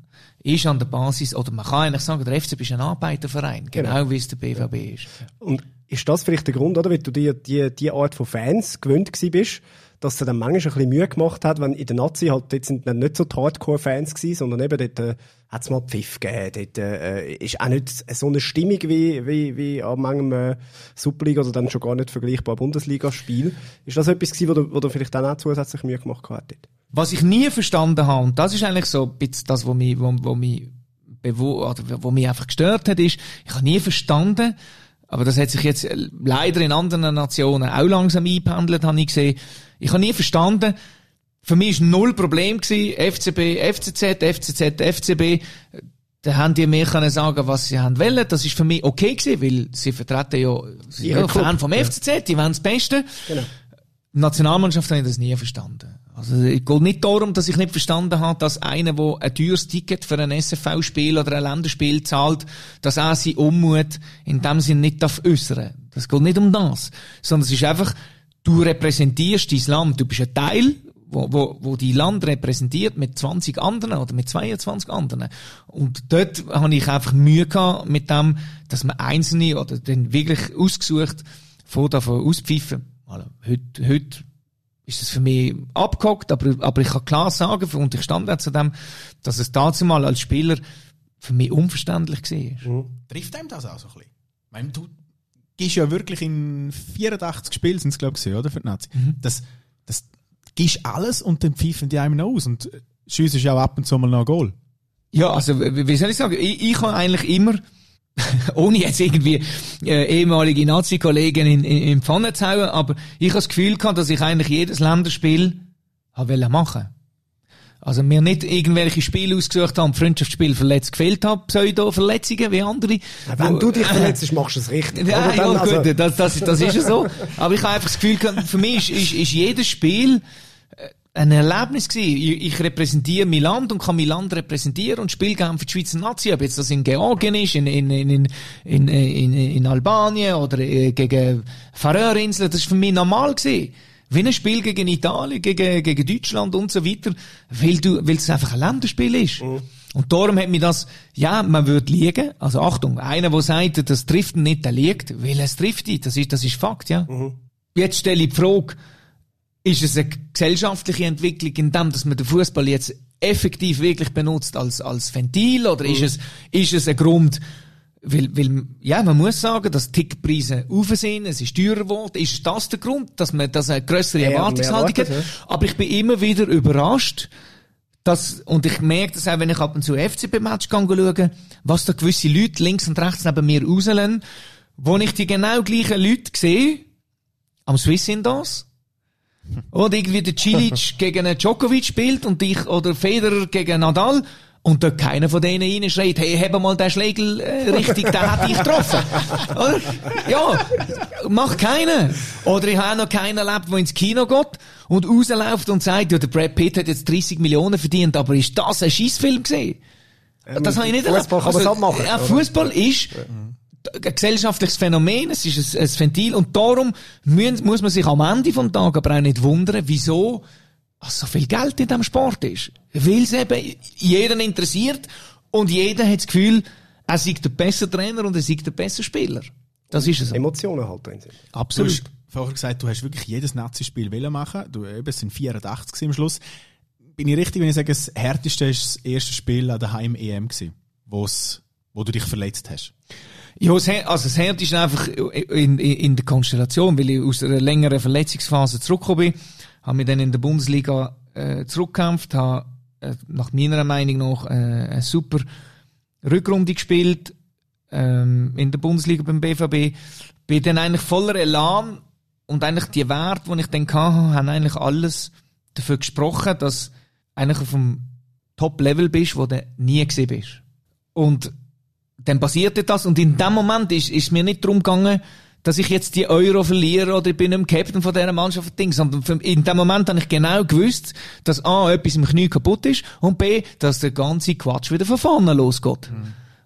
ist an der Basis, oder man kann eigentlich sagen, der FCB ist ein Arbeiterverein, genau, Genau. wie es der BVB ist. Und ist das vielleicht der Grund, oder, weil du dir die, die Art von Fans gewöhnt bist, dass dir dann manchmal ein bisschen Mühe gemacht hat, wenn in der Nazi halt, dort sind dann nicht so die Hardcore-Fans gewesen, sondern eben dort äh, hat es mal Pfiff gegeben, dort äh, ist auch nicht so eine Stimmung wie, wie, wie an manchem äh, Superliga oder dann schon gar nicht vergleichbar Bundesliga-Spiel. Ist das etwas gewesen, wo du, wo du vielleicht dann auch zusätzlich Mühe gemacht hast? Was ich nie verstanden habe, und das ist eigentlich so ein bisschen das, was mich, wo, wo mich, bewo oder wo mich einfach gestört hat, ist, ich habe nie verstanden, aber das hat sich jetzt leider in anderen Nationen auch langsam eingependelt, habe ich gesehen. Ich habe nie verstanden, für mich ist null Problem gewesen, FCB, FCZ, FCZ, FCB, da haben die mir können sagen, was sie haben wollen. Das ist für mich okay gewesen, weil sie vertreten ja, sie ja Club. Fan vom Ja. FCZ, die wollen das Beste. Genau. Die Nationalmannschaft habe ich das nie verstanden. Also, es geht nicht darum, dass ich nicht verstanden habe, dass einer, der ein teures Ticket für ein SFV-Spiel oder ein Länderspiel zahlt, dass er sein Unmut in dem Sinn nicht darf äußern. Das geht nicht um das. Sondern es ist einfach, du repräsentierst dein Land. Du bist ein Teil, wo, wo, wo die Land repräsentiert mit 20 anderen oder mit 22 anderen. Und dort habe ich einfach Mühe gehabt mit dem, dass man Einzelne oder dann wirklich ausgesucht vor davon auspfeifen. Also, heute, heute ist das für mich abgehockt, aber, aber ich kann klar sagen, und ich stand auch zu dem, dass es dazu mal als Spieler für mich unverständlich war. Trifft einem das auch so ein bisschen? Gehst ja wirklich in 84 Spielen, sind es glaube ich, oder? Für die Nazi. Das, das gehst alles und dann pfeifen die einem noch aus. Und schießt ja auch ab und zu mal noch ein Goal. Ja, also, wie soll ich sagen? Ich, ich habe eigentlich immer, ohne jetzt irgendwie äh, ehemalige Nazi-Kollegen in, in, in Pfanne zu hauen, aber ich habe das Gefühl gehabt, dass ich eigentlich jedes Länderspiel habe machen. Also mir nicht irgendwelche Spiele ausgesucht haben, Freundschaftsspiel verletzt gefehlt habe, Pseudo-Verletzungen wie andere. Wenn Wo- du dich verletzt, machst du es richtig. Ja, oder? ja Dann, also- gut, das, das, das ist ja so. Aber ich habe einfach das Gefühl, für mich ist, ist, ist jedes Spiel, äh, ein Erlebnis gewesen. Ich, ich repräsentiere mein Land und kann mein Land repräsentieren und spiele gerne für die Schweizer Nazi. Ob jetzt das in Georgien ist, in, in, in, in, in, in, in Albanien oder äh, gegen Färöerinseln, das ist für mich normal gewesen. Wie ein Spiel gegen Italien, gegen, gegen Deutschland und so weiter, weil du, weil es einfach ein Länderspiel ist. Mhm. Und darum hat mir das, ja, man würde liegen. Also Achtung, einer, der sagt, das trifft ihn nicht, der liegt, weil es trifft ihn. Das ist, das ist Fakt, ja. Jetzt stelle ich die Frage, ist es eine gesellschaftliche Entwicklung in dem, dass man den Fußball jetzt effektiv wirklich benutzt als, als Ventil oder ist es, ist es ein Grund, weil, weil, ja, man muss sagen, dass die Ticketpreise rauf sind, es ist teurer geworden. Ist das der Grund, dass man, dass eine grössere Ja, Erwartungshaltung hat? Aber ich bin immer wieder überrascht, dass, und ich merke das auch, wenn ich ab und zu FCB-Match schaue, was da gewisse Leute links und rechts neben mir rauslassen, wo ich die genau gleichen Leute sehe, am Swiss Indoors, oder irgendwie der Cilic gegen Djokovic spielt und ich, oder Federer gegen Nadal, und dort keiner von denen reinschreit, hey, heb mal den Schlägel äh, richtig, den hätte ich getroffen. Oder? Ja, macht keiner. Oder ich habe auch noch keinen erlebt, der ins Kino geht und rausläuft und sagt, ja, der Brad Pitt hat jetzt 30 Millionen verdient, aber ist das ein Scheissfilm gesehen? Das habe ich nicht Fußball kann man's abmachen, Ja, oder? Fußball ist ein gesellschaftliches Phänomen, es ist ein, ein Ventil und darum muss man sich am Ende vom Tag aber auch nicht wundern, wieso so viel Geld in diesem Sport ist. Weil es eben jeden interessiert und jeder hat das Gefühl, er sei der bessere Trainer und er sei der bessere Spieler. Das ist es. so. Emotionen halt drin sind. Du Absolut. hast vorher gesagt, du hast wirklich jedes Nazi-Spiel wollen machen. Du, eben, es sind 84 gewesen am Schluss. Bin ich richtig, wenn ich sage, das härteste ist das erste Spiel an der Heim-EM gewesen, wo's, wo du dich verletzt hast? Ja, das, also das Herd ist einfach in, in, in der Konstellation, weil ich aus einer längeren Verletzungsphase zurückgekommen bin, habe mich dann in der Bundesliga äh, zurückgekämpft, habe äh, nach meiner Meinung nach äh, eine super Rückrunde gespielt ähm, in der Bundesliga beim BVB, bin dann eigentlich voller Elan und eigentlich die Werte, die ich dann hatte, haben eigentlich alles dafür gesprochen, dass eigentlich auf dem Top-Level bist, wo du nie gesehen bist. Und dann passierte das und in dem Moment ist, ist mir nicht darum gegangen, dass ich jetzt die Euro verliere oder ich bin im Captain von dieser Mannschaft, Ding, sondern in dem Moment habe ich genau gewusst, dass A, etwas im Knie kaputt ist und B, dass der ganze Quatsch wieder von vorne losgeht.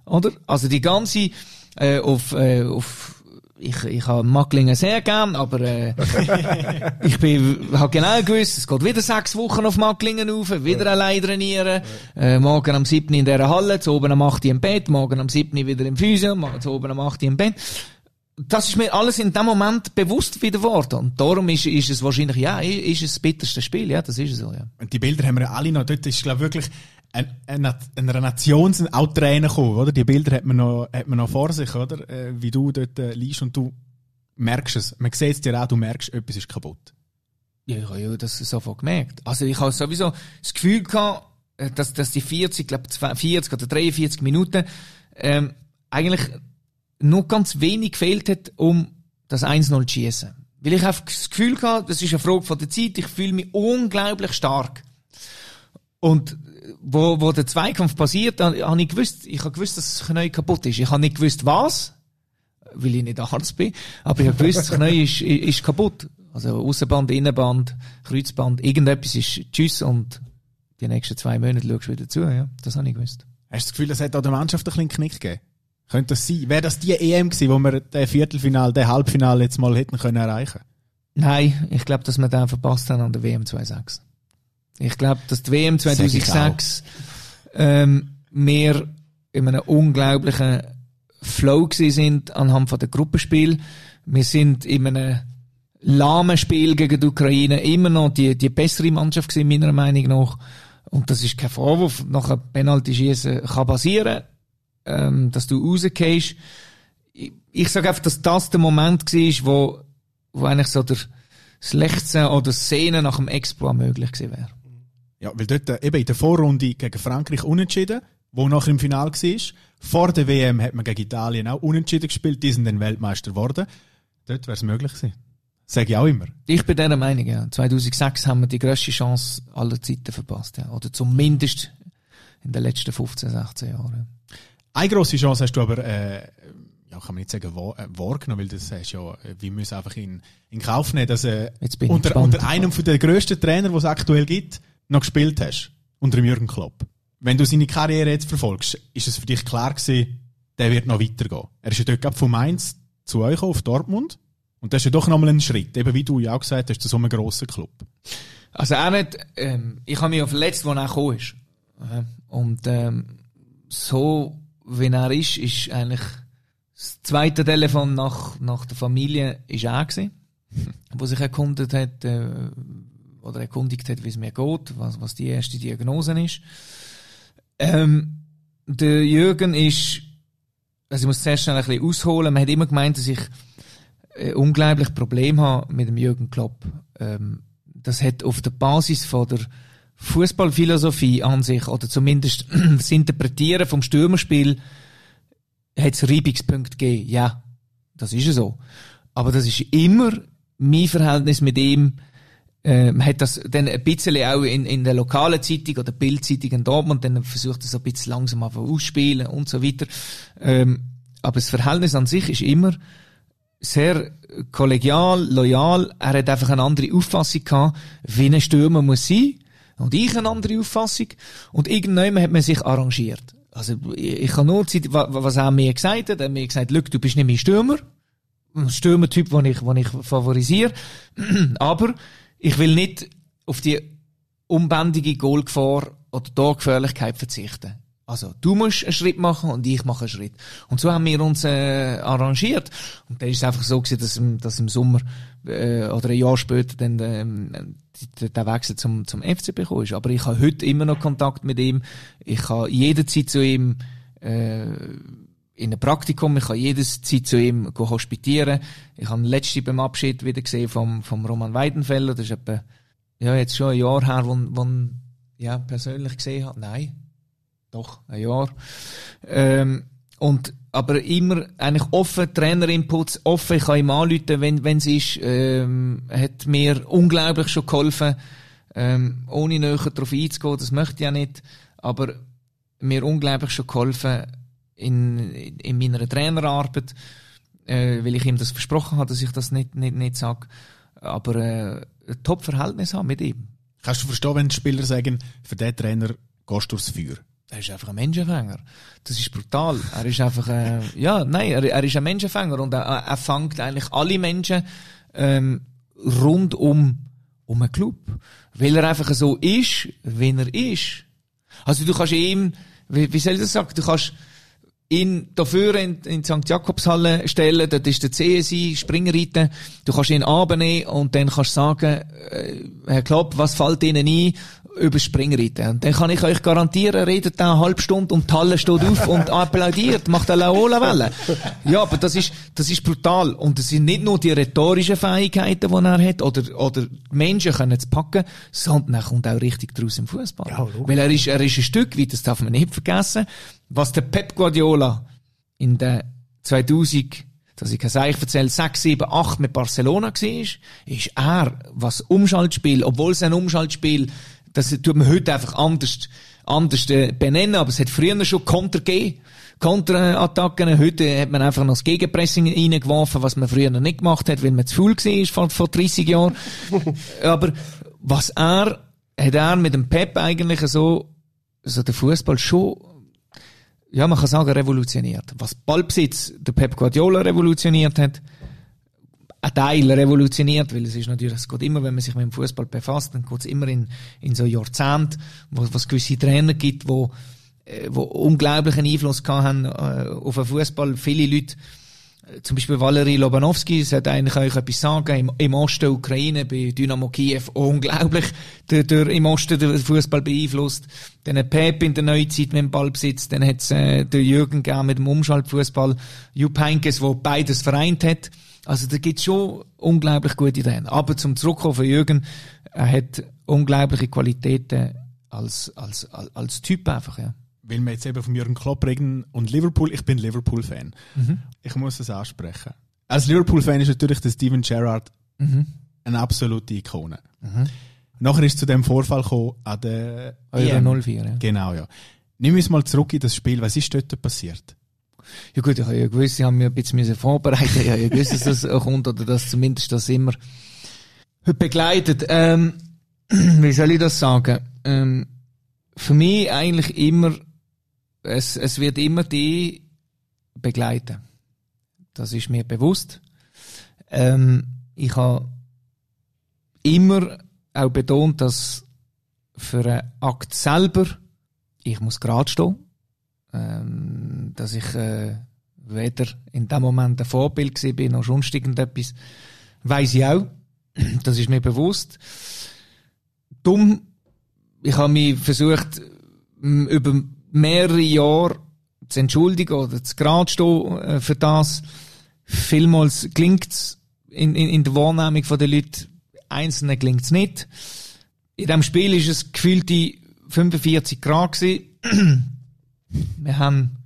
Oder? Also die ganze, äh, auf, äh, auf, ich, ich habe Macklingen sehr gern, aber äh, ich bin, habe genau gewusst, es geht wieder sechs Wochen auf Macklingen rauf, wieder allein trainieren, äh, morgen am 7. in dieser Halle, zu oben am 8. im Bett, morgen am 7. wieder im Physio, zu oben am 8. im Bett. Das ist mir alles in dem Moment bewusst wieder geworden. Und darum ist, ist es wahrscheinlich, ja, ist es das bitterste Spiel, ja, das ist es so, ja. Und die Bilder haben wir alle noch. Dort ist, glaube wirklich ein, ein, einer Nation sind auch Tränen gekommen, oder? Die Bilder hat man noch, hat man noch vor sich, oder? Äh, wie du dort äh, liest und du merkst es. Man sieht es dir auch, du merkst, etwas ist kaputt. Ja, ich habe ja das sofort gemerkt. Also ich habe sowieso das Gefühl gehabt, äh, dass, dass die 40, glaube 40 oder 43 Minuten ähm, eigentlich nur ganz wenig gefehlt hat, um das 1-0 zu schießen. Weil ich einfach das Gefühl gehabt, das ist eine Frage von der Zeit, ich fühle mich unglaublich stark. Und äh, wo, wo der Zweikampf passiert, habe ich gewusst, ich habe gewusst, dass das Knie kaputt ist. Ich habe nicht gewusst, was, weil ich nicht Arzt bin, aber ich habe gewusst, das Knie ist, ist kaputt. Also Außenband, Innenband, Kreuzband, irgendetwas ist Tschüss und die nächsten zwei Monate schaust du wieder zu, ja. Das habe ich gewusst. Hast du das Gefühl, das hat auch der Mannschaft ein bisschen Knick gegeben? Könnte das sein? Wäre das die EM gewesen, wo wir den Viertelfinal, den Halbfinal jetzt mal hätten können erreichen? Nein, ich glaube, dass wir den verpasst haben an der WM 2006. Ich glaube, dass die WM Sag ich 2006 ähm, wir in einem unglaublichen Flow gewesen sind anhand von der Gruppenspiel. Wir sind in einem lahmen Spiel gegen die Ukraine immer noch die, die bessere Mannschaft gewesen, meiner Meinung nach. Und das ist kein Vorwurf. Nach einem Penalty schießen kann passieren, ähm, dass du rausgehst. Ich, ich sage einfach, dass das der Moment war, wo, wo eigentlich so der, das Lechzen oder das Sehnen nach dem Exploit möglich gewesen wäre. Ja, weil dort äh, eben in der Vorrunde gegen Frankreich unentschieden, wo nachher im Finale war. Vor der WM hat man gegen Italien auch unentschieden gespielt, die sind dann Weltmeister geworden. Dort wäre es möglich gewesen. Sag ich auch immer. Ich bin dieser Meinung, ja. 2006 haben wir die grösste Chance aller Zeiten verpasst, ja. Oder zumindest in den letzten 15, 16 Jahren. Eine grosse Chance hast du aber äh, ja, kann man nicht sagen, wahr, äh, wahrgenommen, weil das heißt ja, äh, wir müssen einfach in, in Kauf nehmen, dass äh, Jetzt bin ich unter, unter einem von der grössten Trainer, die es aktuell gibt, noch gespielt hast. Unter dem Jürgen Klopp. Wenn du seine Karriere jetzt verfolgst, ist es für dich klar gewesen, der wird noch weitergehen. Er ist ja dort von Mainz zu euch auf Dortmund. Und das ist ja doch nochmal ein Schritt. Eben wie du ja auch gesagt hast, zu so einem grossen Club. Also er hat, ähm, ich habe mich ja verletzt, als er gekommen ist. Ja. Und ähm, so wie er ist, ist eigentlich das zweite Telefon nach, nach der Familie ist er gewesen, wo sich erkundet hat, äh, oder erkundigt hat, wie es mir geht, was, was die erste Diagnose ist. Ähm, der Jürgen ist, also ich muss zuerst schnell ein bisschen ausholen, man hat immer gemeint, dass ich äh, unglaublich Problem habe mit dem Jürgen Klopp. Ähm, das hat auf der Basis von der Fußballphilosophie an sich, oder zumindest das Interpretieren vom Stürmerspiel, hat es Reibungspunkte gegeben. Ja, das ist ja so. Aber das ist immer mein Verhältnis mit ihm. Äh, man hat das dann ein bisschen auch in, in der lokalen Zeitung oder Bildzeitung in Dortmund dann versucht das ein bisschen langsam ausspielen und so weiter. Ähm, aber das Verhältnis an sich ist immer sehr kollegial, loyal. Er hat einfach eine andere Auffassung gehabt, wie ein Stürmer muss sein. Und ich eine andere Auffassung. Und irgendwann hat man sich arrangiert. Also, ich, kann nur was er mir gesagt hat. Er hat mir gesagt, Luke, du bist nicht mein Stürmer. Ein Stürmertyp, den ich, den ich favorisiere. Aber ich will nicht auf die unbändige Goalgefahr oder Torgefährlichkeit verzichten. Also, du musst einen Schritt machen und ich mache einen Schritt. Und so haben wir uns äh, arrangiert. Und dann ist es einfach so gewesen, dass, im- dass im Sommer äh, oder ein Jahr später dann ähm, der Wechsel zum, zum FCB gekommen ist. Aber ich habe heute immer noch Kontakt mit ihm. Ich kann jederzeit zu ihm äh, in einem Praktikum, ich kann jederzeit zu ihm hospitieren. Ich habe letzte beim Abschied wieder gesehen vom, vom Roman Weidenfeller. Das ist etwa, ja, jetzt schon ein Jahr her, wo, wo ja, persönlich gesehen habe. Nein, doch, ein Jahr. Ähm, und, aber immer eigentlich offen, Trainerinputs offen, ich kann ihm anrufen, wenn, wenn es ist, ähm, hat mir unglaublich schon geholfen, ähm, ohne näher darauf einzugehen, das möchte ich ja nicht, aber mir unglaublich schon geholfen in, in meiner Trainerarbeit, äh, weil ich ihm das versprochen habe, dass ich das nicht, nicht, nicht sage, aber äh, ein Top-Verhältnis habe mit ihm. Kannst du verstehen, wenn die Spieler sagen, für den Trainer gehst du durchs Feuer? Er ist einfach ein Menschenfänger. Das ist brutal. Er ist einfach, äh, ja, nein, er, er ist ein Menschenfänger und er, er fängt eigentlich alle Menschen ähm, rund um, um einen Club. Weil er einfach so ist, wie er ist. Also du kannst ihm, wie, wie soll ich das sagen, du kannst ihn dafür in, in die St. Jakobshalle stellen, dort ist der CSI, Springreiten, du kannst ihn abnehmen und dann kannst du sagen, äh, Herr Klopp, was fällt Ihnen ein über Springreiten? Und dann kann ich euch garantieren, redet er eine halbe Stunde und die Halle steht auf und applaudiert, macht eine Laola-Welle. Ja, aber das ist, das ist brutal. Und es sind nicht nur die rhetorischen Fähigkeiten, die er hat, oder, oder die Menschen können es packen, sondern er kommt auch richtig draus im Fußball. Ja. Weil er ist, er ist ein Stück weit, das darf man nicht vergessen, was der Pep Guardiola in den 2000, dass ich kann ich erzähle, 6, 7, 8 mit Barcelona war, ist er, was Umschaltspiel, obwohl es ein Umschaltspiel, das tut man heute einfach anders, anders äh, benennen, aber es hat früher schon Konter gegeben. Konterattacken. Heute hat man einfach noch das Gegenpressing reingeworfen, was man früher nicht gemacht hat, weil man zu faul war vor, vor 30 Jahren. aber was er, hat er mit dem Pep eigentlich so, so den Fußball schon ja, man kann sagen, revolutioniert. Was Ballbesitz der Pep Guardiola revolutioniert hat, ein Teil revolutioniert, weil es ist natürlich, es geht immer, wenn man sich mit dem Fußball befasst, dann geht es immer in, in so Jahrzehnte, wo es gewisse Trainer gibt, wo, äh, wo unglaublichen Einfluss gehabt haben äh, auf den Fußball. Viele Leute, zum Beispiel Valery Lobanowski, sollte eigentlich euch etwas sagen, im, im Osten Ukraine, bei Dynamo Kiew, unglaublich, der, der im Osten den Fußball beeinflusst. Dann hat Pep in der Neuzeit mit dem Ballbesitz, dann hat es äh, der Jürgen gegeben mit dem Umschaltfußball, Jupp Heynckes, wo beides vereint hat. Also da gibt's schon unglaublich gute Trainer. Aber zum Zurückkommen von Jürgen, er hat unglaubliche Qualitäten als, als, als, als Typ einfach, ja. Weil wir jetzt eben von Jürgen Klopp reden und Liverpool, ich bin Liverpool-Fan. Ich muss das ansprechen. Als Liverpool-Fan ist natürlich der Steven Gerrard eine absolute Ikone. Nachher ist zu dem Vorfall gekommen an der Euro EM. 04, ja. Genau, ja. Nimm uns mal zurück in das Spiel. Was ist dort passiert? Ja gut, ich habe ja gewusst, ich habe mich ein bisschen vorbereitet. Ich habe ja gewusst, dass das kommt oder dass zumindest das immer begleitet. Ähm, wie soll ich das sagen? Ähm, für mich eigentlich immer, es, es wird immer die begleiten. Das ist mir bewusst. Ähm, ich habe immer auch betont, dass für einen Akt selber ich muss gerade stehen. Ähm, dass ich äh, weder in dem Moment ein Vorbild war noch sonst irgendetwas, weiß ich auch. Das ist mir bewusst. Dumm, ich habe mich versucht, über mehrere Jahre zu entschuldigen oder zu gerade stehen äh, für das. Vielmals klingt es in, in, in der Wahrnehmung der Leute, einzelnen es nicht. In diesem Spiel ist es gefühlte 45 Grad. Wir haben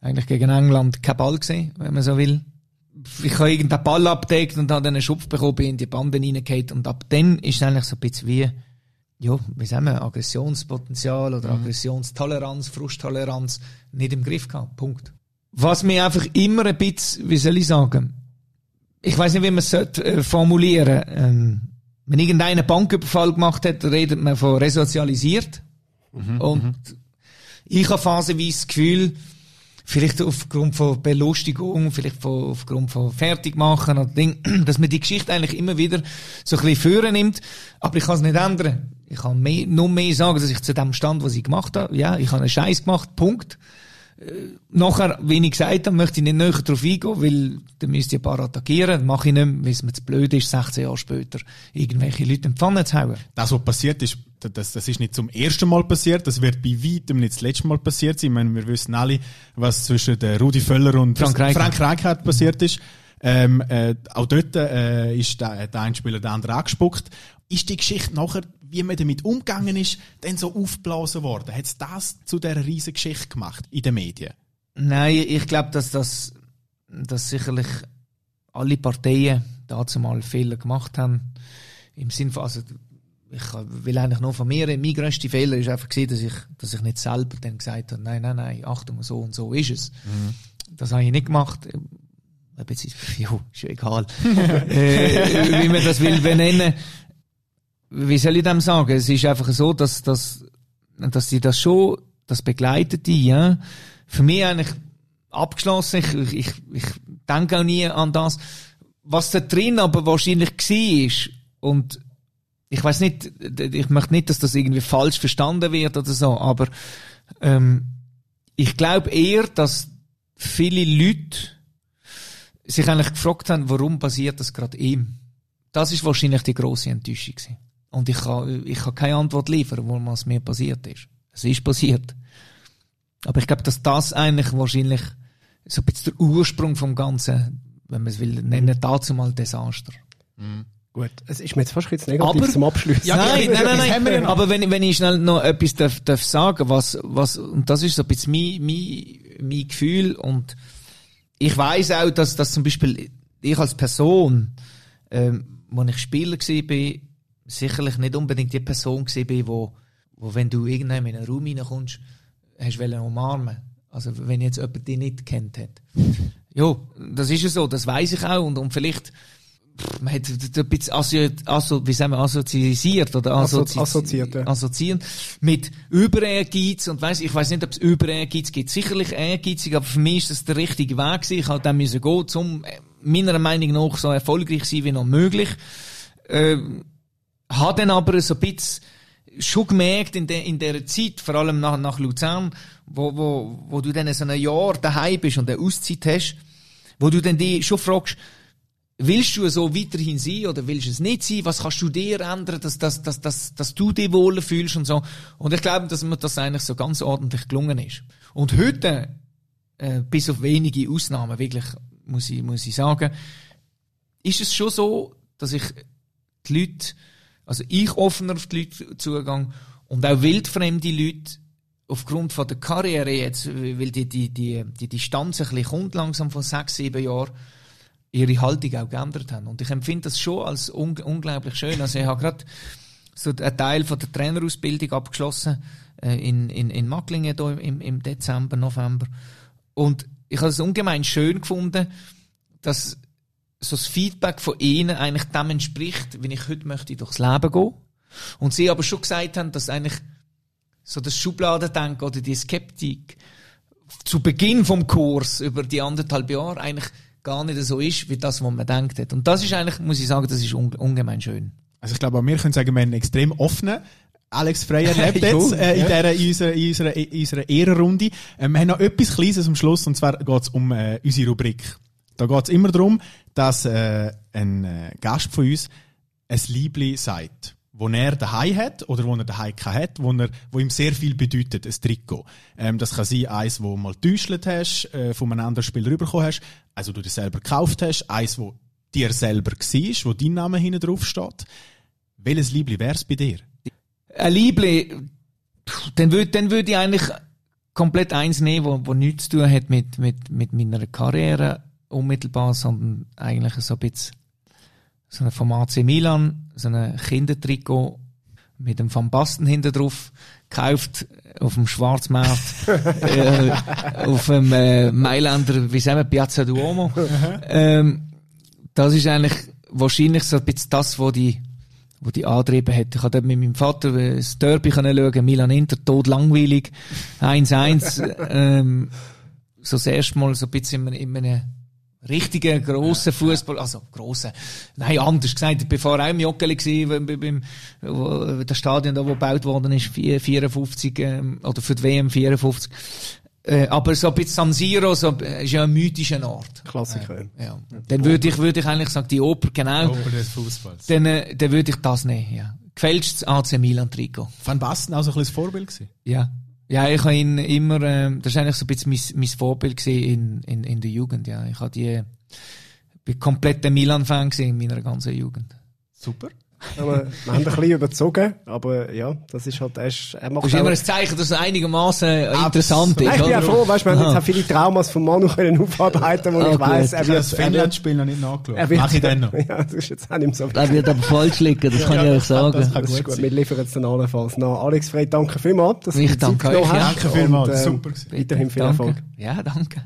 eigentlich gegen England keinen Ball gesehen, wenn man so will. Ich habe irgendeinen Ball abdeckt und habe einen Schupf bekommen, bin in die Bande reingehauen und ab dann ist es eigentlich so ein bisschen wie, ja, wie sagen wir, Aggressionspotenzial oder mhm. Aggressionstoleranz, Frusttoleranz nicht im Griff gehabt. Punkt. Was mir einfach immer ein bisschen, wie soll ich sagen, ich weiß nicht, wie man es äh, formulieren ähm, wenn irgendeiner Banküberfall gemacht hat, redet man von resozialisiert. Mhm, und mhm. ich habe phasenweise das Gefühl, vielleicht aufgrund von Belustigung, vielleicht von, aufgrund von Fertigmachen oder Ding, dass man die Geschichte eigentlich immer wieder so ein bisschen führen nimmt. Aber ich kann es nicht ändern. Ich kann mehr, nur mehr sagen, dass ich zu dem stand, was ich gemacht habe. Ja, ich habe einen Scheiß gemacht. Punkt. Äh, nachher, wie ich gesagt habe, möchte ich nicht näher darauf eingehen, weil dann müsst ihr ein paar attackieren. Das mache ich nicht mehr, weil es mir zu blöd ist, 16 Jahre später irgendwelche Leute in die Pfanne zu hauen. Das, was passiert ist, das, das ist nicht zum ersten Mal passiert, das wird bei weitem nicht das letzte Mal passiert sein. Ich meine, wir wissen alle, was zwischen der Rudi Völler und Frank Reichardt passiert ist. Ähm, äh, auch dort äh, ist der, der eine Spieler der andere angespuckt. Ist die Geschichte nachher, wie man damit umgegangen ist, dann so aufgeblasen worden? Hat es das zu dieser riesen Geschichte gemacht in den Medien? Nein, ich glaube, dass das dass sicherlich alle Parteien dazu mal Fehler gemacht haben. Im Sinne von, also ich will eigentlich nur von mir, mein grösster Fehler ist einfach gewesen, dass ich, dass ich nicht selber dann gesagt habe, nein, nein, nein, Achtung, so und so ist es. Mhm. Das habe ich nicht gemacht. Jo, ist ja egal. äh, wie man das will benennen. Wie soll ich dem sagen? Es ist einfach so, dass, dass, dass die das schon, das begleitet die, ja. Für mich eigentlich abgeschlossen. Ich, ich, ich denke auch nie an das, was da drin aber wahrscheinlich war. Und ich weiß nicht, ich möchte nicht, dass das irgendwie falsch verstanden wird oder so, aber ähm, ich glaube eher, dass viele Leute sich eigentlich gefragt haben, warum passiert das gerade ihm. Das ist wahrscheinlich die große Enttäuschung gewesen. Und ich kann, ich kann keine Antwort liefern, warum es mir passiert ist. Es ist passiert. Aber ich glaube, dass das eigentlich wahrscheinlich so ein bisschen der Ursprung vom Ganzen, wenn man es will, nennen, dazu mal Desaster. Mhm. Gut, es ist mir jetzt fast jetzt negativ aber, zum Abschluss. Ja, nein, nein, nein, nein, aber wenn, wenn ich schnell noch etwas darf, darf sagen, was, was, und das ist so ein bisschen mein, mein, mein Gefühl und ich weiß auch, dass, dass zum Beispiel ich als Person, ähm, wo ich Spieler war, sicherlich nicht unbedingt die Person war, wo, wo wenn du irgendwann in einen Raum reinkommst, hast du umarmen Also wenn jetzt jemand dich nicht kennt hat. Ja, das ist ja so, das weiß ich auch und, und vielleicht man hat ein bisschen assozi also, wie sagen wir, assoziisiert oder assozi assoziiert, ja. assoziieren mit Überehrgeiz und weiss, ich weiß nicht, ob es Überehrgeiz gibt. Sicherlich ehrgeizig, aber für mich ist das der richtige Weg gewesen. Ich habe dann müssen gehen, um meiner Meinung nach so erfolgreich sein wie noch möglich. Äh, habe dann aber so ein bisschen schon gemerkt in, der in der Zeit, vor allem nach, nach Luzern, wo, wo, wo du dann so ein Jahr daheim bist und eine Auszeit hast, wo du dann die schon fragst, Willst du so weiterhin sein oder willst du es nicht sein? Was kannst du dir ändern, dass, dass, dass, dass, dass du dich wohler fühlst und so? Und ich glaube, dass mir das eigentlich so ganz ordentlich gelungen ist. Und heute, äh, bis auf wenige Ausnahmen, wirklich, muss ich, muss ich sagen, ist es schon so, dass ich die Leute, also ich offener auf die Leute zugang und auch wildfremde Leute aufgrund von der Karriere jetzt, weil die, die, die, die Distanz ein bisschen kommt langsam von sechs, sieben Jahren, ihre Haltung auch geändert haben. Und ich empfinde das schon als un unglaublich schön. Also ich habe gerade so einen Teil von der Trainerausbildung abgeschlossen äh, in, in, in Macklingen im, im Dezember, November. Und ich habe es ungemein schön gefunden, dass so das Feedback von ihnen eigentlich dem entspricht, wie ich heute möchte durchs Leben gehen. Und sie aber schon gesagt haben, dass eigentlich so das Schubladendenken oder die Skeptik zu Beginn vom Kurs über die anderthalb Jahre eigentlich gar nicht so ist, wie das, was man denkt hat. Und das ist eigentlich, muss ich sagen, das ist unge ungemein schön. Also ich glaube, wir können sagen, wir haben einen extrem offenen Alex Frey erlebt jetzt äh, in, dieser, in, unserer, in, unserer, in unserer Ehrenrunde. Ähm, wir haben noch etwas Kleines am Schluss, und zwar geht es um äh, unsere Rubrik. Da geht es immer darum, dass äh, ein äh, Gast von uns ein Liebli sagt, wo er daheim hat oder wo er daheim hat, wo, er, wo ihm sehr viel bedeutet, ein Trikot. Ähm, das kann sein, eins, wo mal getäuscht hast, äh, von einem anderen Spieler rübergekommen hast, wo du dir selber gekauft hast, eins, wo dir selber war, wo dein Name hinten drauf steht. Welches Liebli wär's bei dir? Ein Liebli, dann würde würd ich eigentlich komplett eins nehmen, wo, wo nichts zu tun hat mit, mit, mit meiner Karriere unmittelbar, sondern eigentlich so ein bisschen so ein vom AC Milan, so ein Kindertrikot mit dem Van Basten hinten drauf, gekauft auf dem Schwarzmarkt, äh, auf dem äh, Mailänder, wie sagen wir, Piazza Duomo. ähm, das ist eigentlich wahrscheinlich so ein bisschen das, was die wo die angetrieben hat. Ich habe dort mit meinem Vater das Derby können schauen, Milan Inter, tot langweilig, 1-1, ähm, so das erste Mal so ein bisschen in, in einem richtigen, grossen Fußball, also grossen, nein, anders gesagt, ich war vorher auch im Joggeli beim, das Stadion da, wo gebaut worden ist, 54, ähm, oder für die WM 54. Äh, aber so ein bisschen San Siro, so, äh, ist ja ein mythischer Ort. Klassiker. Ja. ja. Dann würde ich, würde ich eigentlich sagen, die Oper, genau. Oper des Fußballs. Dann, äh, dann würde ich das nehmen, ja. Gefälschtes AC Milan Trikot. Van Basten auch so ein bisschen das Vorbild gewesen? Ja. Ja, ich habe ihn immer, ähm, das ist eigentlich so ein bisschen mein, mein Vorbild gewesen in, in, in der Jugend, ja. Ich habe die, bin komplett ein Milan-Fan in meiner ganzen Jugend. Super. Aber wir haben ein bisschen überzogen, aber ja, das ist halt, er, ist, er macht Das ist immer ein Zeichen, dass es einigermaßen interessant ist. Ich bin ja froh, weißt du, wir haben jetzt Aha. auch viele Traumas von Manu können aufarbeiten, wo Ah, ich weiss, er wird, das Finnland-Spiel noch nicht nachgeschaut. er wird, Mach ich dann noch. Ja, das ist jetzt auch nicht mehr so Er wird aber falsch liegen, das kann ich euch sagen. Das kann Das ist gut gut, sein. wir liefern jetzt dann allenfalls nach. Alex Frey, danke vielmals, dass du Ich danke euch, ja. Danke vielmals, ähm, super. Weiterhin viel Danke. Erfolg. Ja, danke.